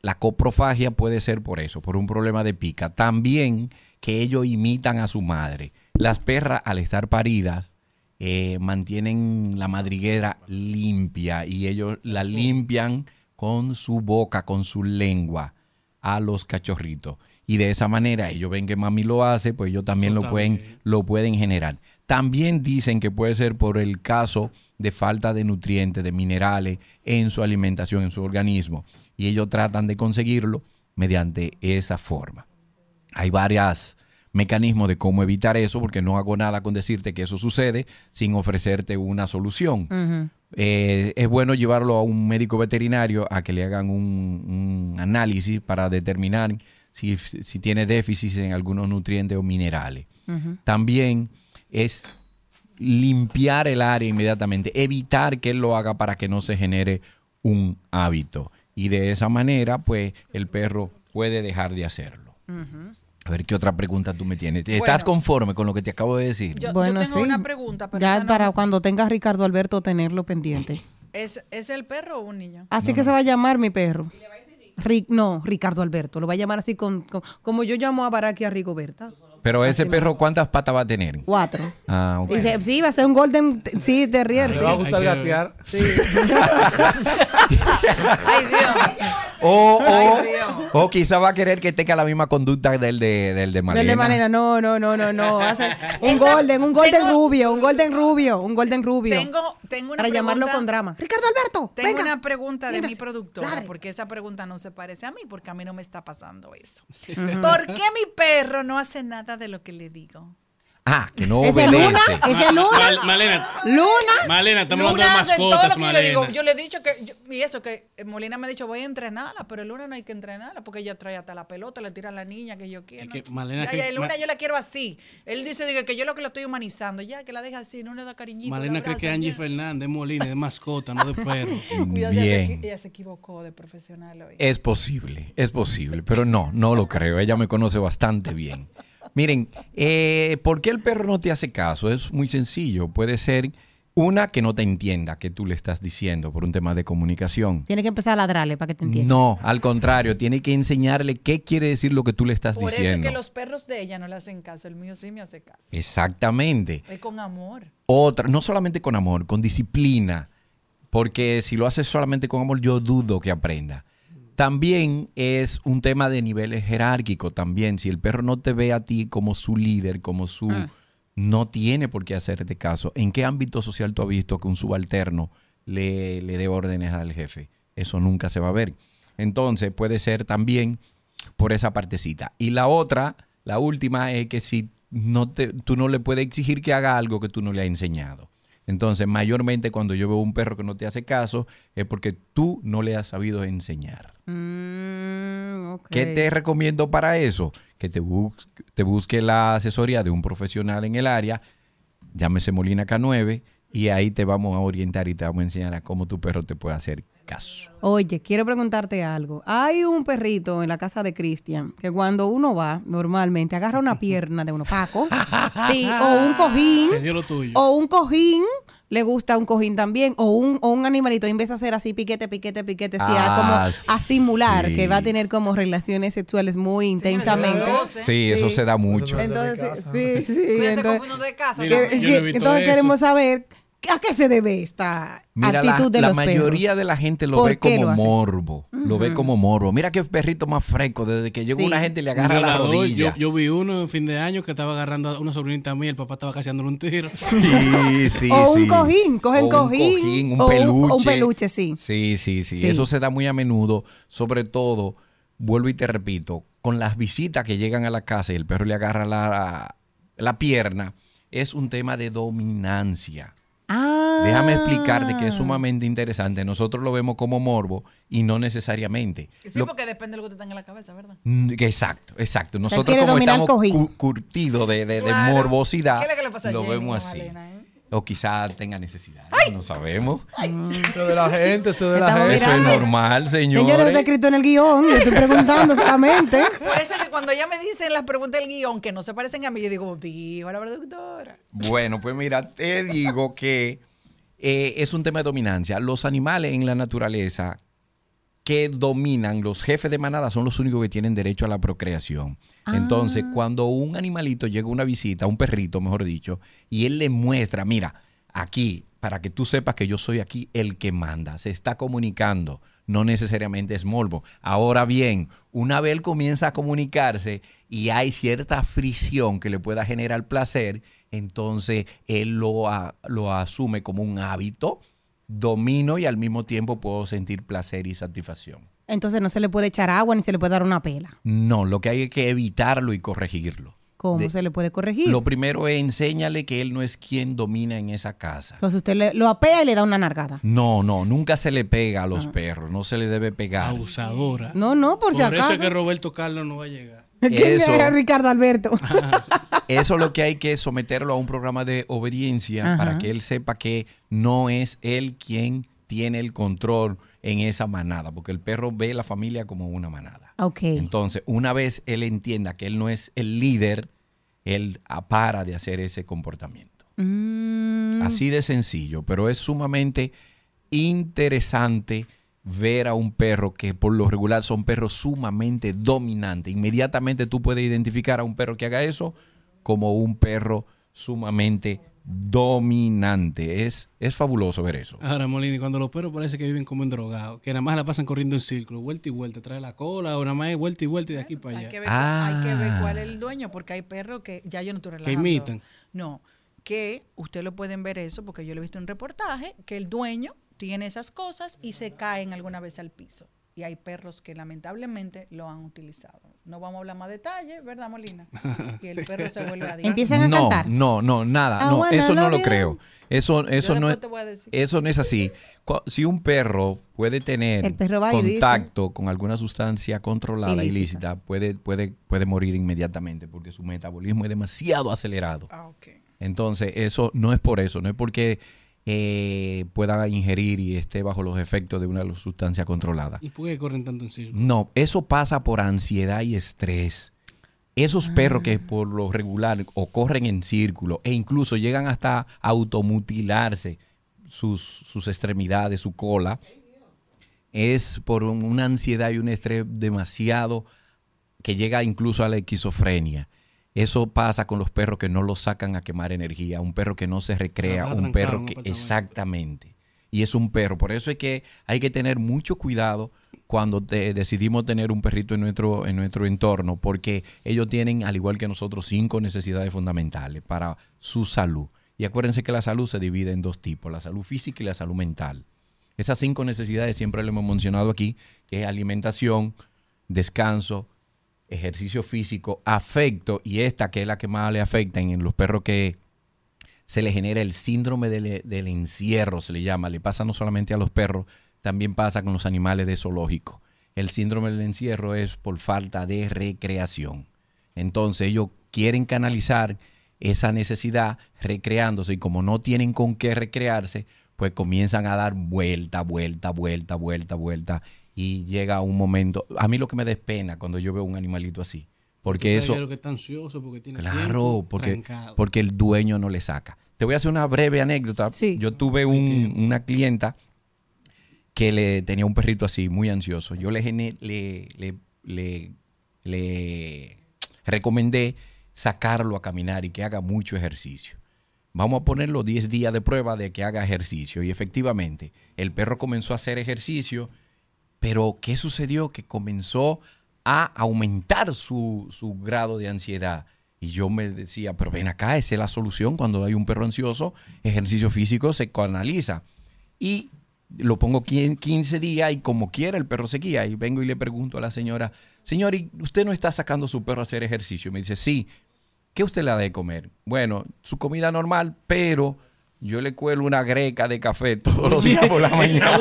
La coprofagia puede ser por eso, por un problema de pica. También que ellos imitan a su madre. Las perras, al estar paridas, eh, mantienen la madriguera limpia y ellos la limpian con su boca, con su lengua a los cachorritos. Y de esa manera ellos ven que mami lo hace, pues ellos también Eso lo pueden, lo pueden generar. También dicen que puede ser por el caso de falta de nutrientes, de minerales en su alimentación, en su organismo. Y ellos tratan de conseguirlo mediante esa forma. Hay varios mecanismos de cómo evitar eso, porque no hago nada con decirte que eso sucede sin ofrecerte una solución. Eh, es bueno llevarlo a un médico veterinario a que le hagan un, un análisis para determinar si, si tiene déficits en algunos nutrientes o minerales. También es limpiar el área inmediatamente, evitar que él lo haga para que no se genere un hábito. Y de esa manera, pues, el perro puede dejar de hacerlo. A ver, ¿qué otra pregunta tú me tienes? ¿Estás Bueno. conforme con lo que te acabo de decir? Yo, Bueno, yo tengo sí. una pregunta, pero Ya no- para cuando tenga Ricardo Alberto tenerlo pendiente. ¿es, ¿es el perro o un niño? Así que se va a llamar mi perro. Ri- no, Ricardo Alberto. Lo va a llamar así con, con- como yo llamo a Baraki a Rigoberta. Pero ese perro, ¿cuántas patas va a tener? Cuatro. Ah, ok. Dice, sí, va a ser un golden, sí, terrier. Le sí. va a gustar gatear. Sí. O, Ay, o, Dios. o quizá va a querer que tenga la misma conducta del de, del de Malena. Del de manera, no, no, no, no, no. Va a ser un golden, un golden rubio, un golden rubio, un golden rubio. Tengo, tengo una para llamarlo pregunta- con drama. Ricardo Alberto, Tengo venga. una pregunta de mi Siéntese, productora, porque esa pregunta no se parece a mí, porque a mí no me está pasando eso. ¿Por qué mi perro no hace nada de lo que le digo? Ah, que no ¿Ese obedece. Luna? ¿Ese Luna? Mal- Malena. Luna. Malena, estamos hablando de mascotas, que yo le digo. Malena. Yo le he dicho que, yo- y eso que eh, Molina me ha dicho, voy a entrenarla, pero el Luna no hay que entrenarla, porque ella trae hasta la pelota, le tira a la niña que yo quiero. que Malena Ya, que- ya, el Luna Ma- yo la quiero así. Él dice diga, que yo lo que lo estoy humanizando, ya, que la deja así, no le da cariñito. Malena le cree que Angie ya. Fernández es Molina, de mascota, no de perro. Cuidado, ella se Bien. ella se equivocó de profesional hoy. Es posible, es posible, pero no, no lo creo. Ella me conoce bastante bien. Miren, eh, ¿por qué el perro no te hace caso? Es muy sencillo. Puede ser una que no te entienda que tú le estás diciendo por un tema de comunicación. Tiene que empezar a ladrarle para que te entienda. No, al contrario, tiene que enseñarle qué quiere decir lo que tú le estás Por eso es diciendo. que los perros de ella no le hacen caso, el mío sí me hace caso. Exactamente. Es con amor. Otra, no solamente con amor, con disciplina. Porque si lo haces solamente con amor, yo dudo que aprenda. También es un tema de niveles jerárquicos también. Si el perro no te ve a ti como su líder, como su... No tiene por qué hacerte caso. ¿En qué ámbito social tú has visto que un subalterno le, le dé órdenes al jefe? Eso nunca se va a ver. Entonces puede ser también por esa partecita. Y la otra, la última, es que si no te, tú no le puedes exigir que haga algo que tú no le has enseñado. Entonces, mayormente cuando yo veo un perro que no te hace caso, es porque tú no le has sabido enseñar. Mm. ¿Qué te recomiendo para eso? Que te, bus- te busque la asesoría de un profesional en el área, llámese Molina K9, y ahí te vamos a orientar y te vamos a enseñar a cómo tu perro te puede hacer caso. Oye, quiero preguntarte algo. Hay un perrito en la casa de Cristian que cuando uno va, normalmente agarra una pierna de uno, Paco, sí, o un cojín, Que dio lo tuyo. o un cojín, le gusta un cojín también, o un, o un animalito, y empieza a hacer así, piquete, piquete, piquete, sí, a, Ah, como a simular sí. que va a tener como relaciones sexuales muy intensamente. Sí, eso se da mucho. Entonces, sí, sí. Entonces- entonces eso. queremos saber a qué se debe esta Mira, la, actitud de la los mayoría perros. de la gente lo ¿Por ve como lo morbo. Lo ve como morbo. Mira qué perrito más fresco. Desde que llega Sí. una gente y le agarra la rodilla. Yo, yo vi uno en fin de año que estaba agarrando a una sobrinita mía, el papá estaba casi dándole un tiro. Sí, sí, o un cojín, cogen O un cojín, cojín, un o peluche. o un peluche, sí. Sí, sí, sí, Sí. Eso se da muy a menudo. Sobre todo, vuelvo y te repito, con las visitas que llegan a la casa y el perro le agarra la, la pierna, es un tema de dominancia. Ah. Déjame explicarte que es sumamente interesante. Nosotros lo vemos como morbo y no necesariamente. Sí, Lo- porque depende de lo que te tenga en la cabeza, ¿verdad? Mm, Exacto, exacto. Nosotros como estamos cu- curtidos de, de- de Claro. morbosidad, ¿Qué es lo que le pasa a lo Jenny, vemos a así. Malena, eh? O quizá tenga necesidad. No sabemos. Eso de la gente, eso de la gente. Eso es mirando. normal, señores. Señores, está escrito en el guion. Yo estoy preguntando solamente. Por eso que cuando ella me dicen las preguntas del guion que no se parecen a mí, yo digo, digo la productora. Bueno, pues mira, te digo que eh, es un tema de dominancia. Los animales en la naturaleza que dominan, los jefes de manada, son los únicos que tienen derecho a la procreación. Entonces, cuando un animalito llega a una visita, un perrito, mejor dicho, y él le muestra, mira, aquí, para que tú sepas que yo soy aquí el que manda, se está comunicando, no necesariamente es morbo. Ahora bien, una vez él comienza a comunicarse y hay cierta fricción que le pueda generar placer, entonces él lo, a- lo asume como un hábito, domino y al mismo tiempo puedo sentir placer y satisfacción. Entonces no se le puede echar agua ni se le puede dar una pela. No, lo que hay es que evitarlo y corregirlo. ¿Cómo De- se le puede corregir? Lo primero es enséñale que él no es quien domina en esa casa. Entonces usted le- lo apea y le da una nargada. No, no, nunca se le pega a los perros, no se le debe pegar. Abusadora. No, no, por si Por eso acaso. es que Roberto Carlos no va a llegar. ¿Quién Eso- era Ricardo Alberto? Eso lo que hay que someterlo a un programa de obediencia Ajá. para que él sepa que no es él quien tiene el control en esa manada, porque el perro ve la familia como una manada. ok. Entonces, una vez él entienda que él no es el líder, él para de hacer ese comportamiento. Mm, Así de sencillo, pero es sumamente interesante ver a un perro que por lo regular son perros sumamente dominantes. Inmediatamente tú puedes identificar a un perro que haga eso como un perro sumamente dominante. Es, es fabuloso ver eso. Ahora, Molini, cuando los perros parece que viven como en drogados, que nada más la pasan corriendo en círculo, vuelta y vuelta, trae la cola, o nada más es vuelta y vuelta y de aquí para allá. Hay que, ver, Ah. hay que ver cuál es el dueño, porque hay perros que ya yo no estoy relajando. imitan. No, que ustedes lo pueden ver eso, porque yo lo he visto en un reportaje, que el dueño tiene esas cosas y se caen alguna vez al piso. Y hay perros que lamentablemente lo han utilizado. No vamos a hablar más detalles, ¿verdad, Molina? Y el perro se vuelve a Empiezan a no, cantar. no, no, nada. I No, eso no lo creo. Eso, eso no es, eso no es así. Si un perro puede tener perro dice. contacto con alguna sustancia controlada, Ilícita. ilícita, puede, puede, puede morir inmediatamente porque su metabolismo es demasiado acelerado. Ah, ok. Entonces, eso no es por eso, no es porque eh, pueda ingerir y esté bajo los efectos de una sustancia controlada. ¿Y por qué corren tanto en círculo? No, eso pasa por ansiedad y estrés. Esos perros que por lo regular o corren en círculo e incluso llegan hasta automutilarse sus, sus extremidades, su cola, es por un- una ansiedad y un estrés demasiado que llega incluso a la esquizofrenia. Eso pasa con los perros que no los sacan a quemar energía, un perro que no se recrea, un perro un que exactamente. Y es un perro, por eso es que hay que tener mucho cuidado cuando te- decidimos tener un perrito en nuestro en nuestro entorno, porque ellos tienen al igual que nosotros cinco necesidades fundamentales para su salud. Y acuérdense que la salud se divide en dos tipos, la salud física y la salud mental. Esas cinco necesidades siempre lo hemos mencionado aquí, que es alimentación, descanso, ejercicio físico, afecto, y esta que es la que más le afecta en los perros que se le genera el síndrome del, encierro, se le llama, le pasa no solamente a los perros, también pasa con los animales de zoológico. El síndrome del encierro es por falta de recreación. Entonces ellos quieren canalizar esa necesidad recreándose y como no tienen con qué recrearse, pues comienzan a dar vuelta, vuelta, vuelta, vuelta, vuelta y llega un momento, a mí lo que me despena cuando yo veo un animalito así, porque eso que está ansioso porque tiene Claro, porque, trancado. porque el dueño no le saca. Te voy a hacer una breve anécdota. Yo tuve un- una clienta que le tenía un perrito así, muy ansioso. Yo le, le, le, le- le recomendé sacarlo a caminar y que haga mucho ejercicio. Vamos a ponerlo 10 días de prueba de que haga ejercicio. Y efectivamente, el perro comenzó a hacer ejercicio, pero ¿qué sucedió? Que comenzó a aumentar su, su grado de ansiedad. Y yo me decía, pero ven acá, esa es la solución. Cuando hay un perro ansioso, ejercicio físico se canaliza. Y lo pongo aquí en 15 días y como quiera el perro seguía. Y vengo y le pregunto a la señora, señor, ¿y usted no está sacando a su perro a hacer ejercicio? Me dice, sí. ¿Qué usted le da de comer? Bueno, su comida normal, pero yo le cuelo una greca de café todos los días por la mañana.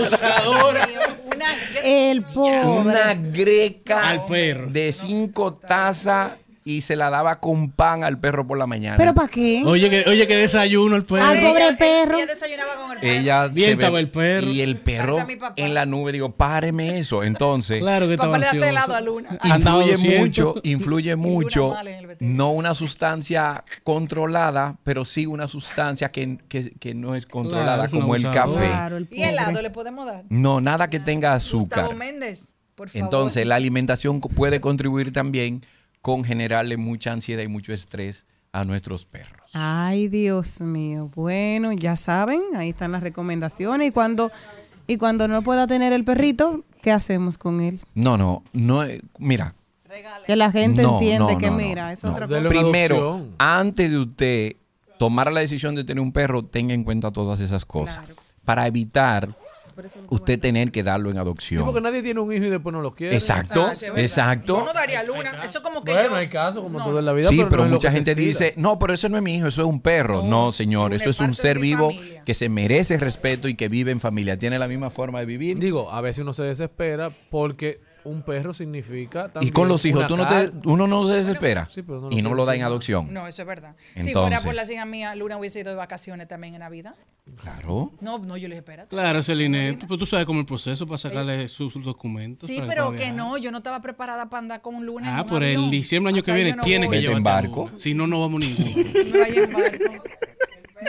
El pobre. Una greca Al perro. de cinco tazas y se la daba con pan al perro por la mañana. ¿Pero para qué? Oye, que, oye, que desayuno el perro. Al pobre perro. Ella desayunaba con el Ella Bien se estaba ve- el perro. y el perro en la nube, digo, páreme eso. Entonces, Claro que Papá estaba le da helado a Luna. Influye 200. mucho, influye mucho, no una sustancia controlada, pero sí una sustancia que, que- que no es controlada, Claro, como el café. Claro, el ¿Y helado le podemos dar? No, nada que tenga azúcar. Gustavo Méndez, por favor. Entonces, la alimentación puede contribuir también con generarle mucha ansiedad y mucho estrés a nuestros perros. Ay, Dios mío. Bueno, ya saben, ahí están las recomendaciones. Y cuando, y cuando no pueda tener el perrito, ¿qué hacemos con él? No, no, no, eh, mira, Que la gente No, entiende no, que, no, mira, es no. otra cosa. Primero, antes de usted tomar la decisión de tener un perro, tenga en cuenta todas esas cosas. Para evitar usted tener que darlo en Sí, adopción. porque nadie tiene un hijo y después no lo quiere. Exacto, Ah, sí, exacto. Yo no daría Luna. Eso como que Bueno, yo... hay casos como No. todo en la vida. Sí, pero, no mucha gente dice, no, pero eso no es mi hijo, eso es un perro. No, señor, eso es un ser vivo familia. que se merece respeto y que vive en familia. Tiene la misma forma de vivir. Digo, a veces uno se desespera porque un perro significa Y también con los hijos, una tú no te, casa. uno no se desespera Sí, pero no lo y no lo da en adopción. No, eso es verdad. si fuera por Entonces. las hijas mías, Luna hubiese ido de vacaciones también en Navidad. Claro. No, no, yo le dije, espérate. Claro, Celine, tú, pues tú sabes cómo el proceso para sacarle sus, sus documentos. Sí, pero que viajar. no, yo no estaba preparada para andar con un Luna en Ah, un por el avión. diciembre año que Hasta ahí viene yo no tiene voy. que Vete en llevarte a barco. Si no, no vamos ninguno. No hay en barco.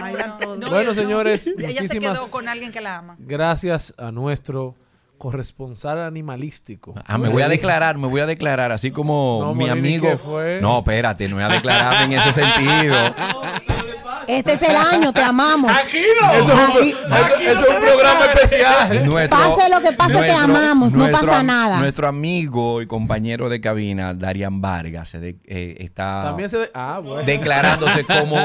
Vayan todos. No, Bueno, señores, Ella se muchísimas- quedó con alguien que la ama. Gracias a nuestro corresponsal animalístico. Ah, me voy a declarar, me voy a declarar, así como No, mi amigo. No, espérate, no voy a declararme en ese sentido. Este es el año, te amamos. Eso es un, Aquí- eso- eso es un programa especial. Nuestro- Pase lo que pase, te amamos, no pasa nada. Nuestro amigo y compañero de cabina, Darian Vargas, se de- eh, está También se... de- ah, bueno. declarándose como,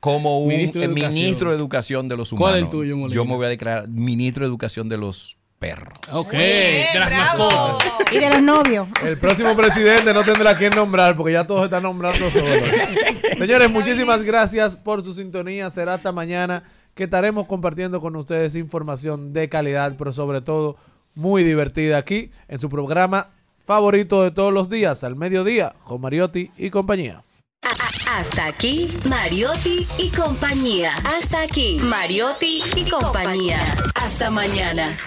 como un Ministro de Educación. ministro de Educación de los humanos. ¿Cuál es el tuyo, Molina? Yo me voy a declarar ministro de Educación de los perros. Ok, de las mascotas. Y de los novios. El próximo presidente no tendrá quien nombrar porque ya todos están nombrando solos. Señores, muchísimas gracias por su sintonía. Será hasta mañana que estaremos compartiendo con ustedes información de calidad, pero sobre todo muy divertida aquí en su programa favorito de todos los días, al mediodía, con Mariotti y compañía. Hasta aquí, Mariotti y compañía. Hasta aquí, Mariotti y compañía. Hasta mañana.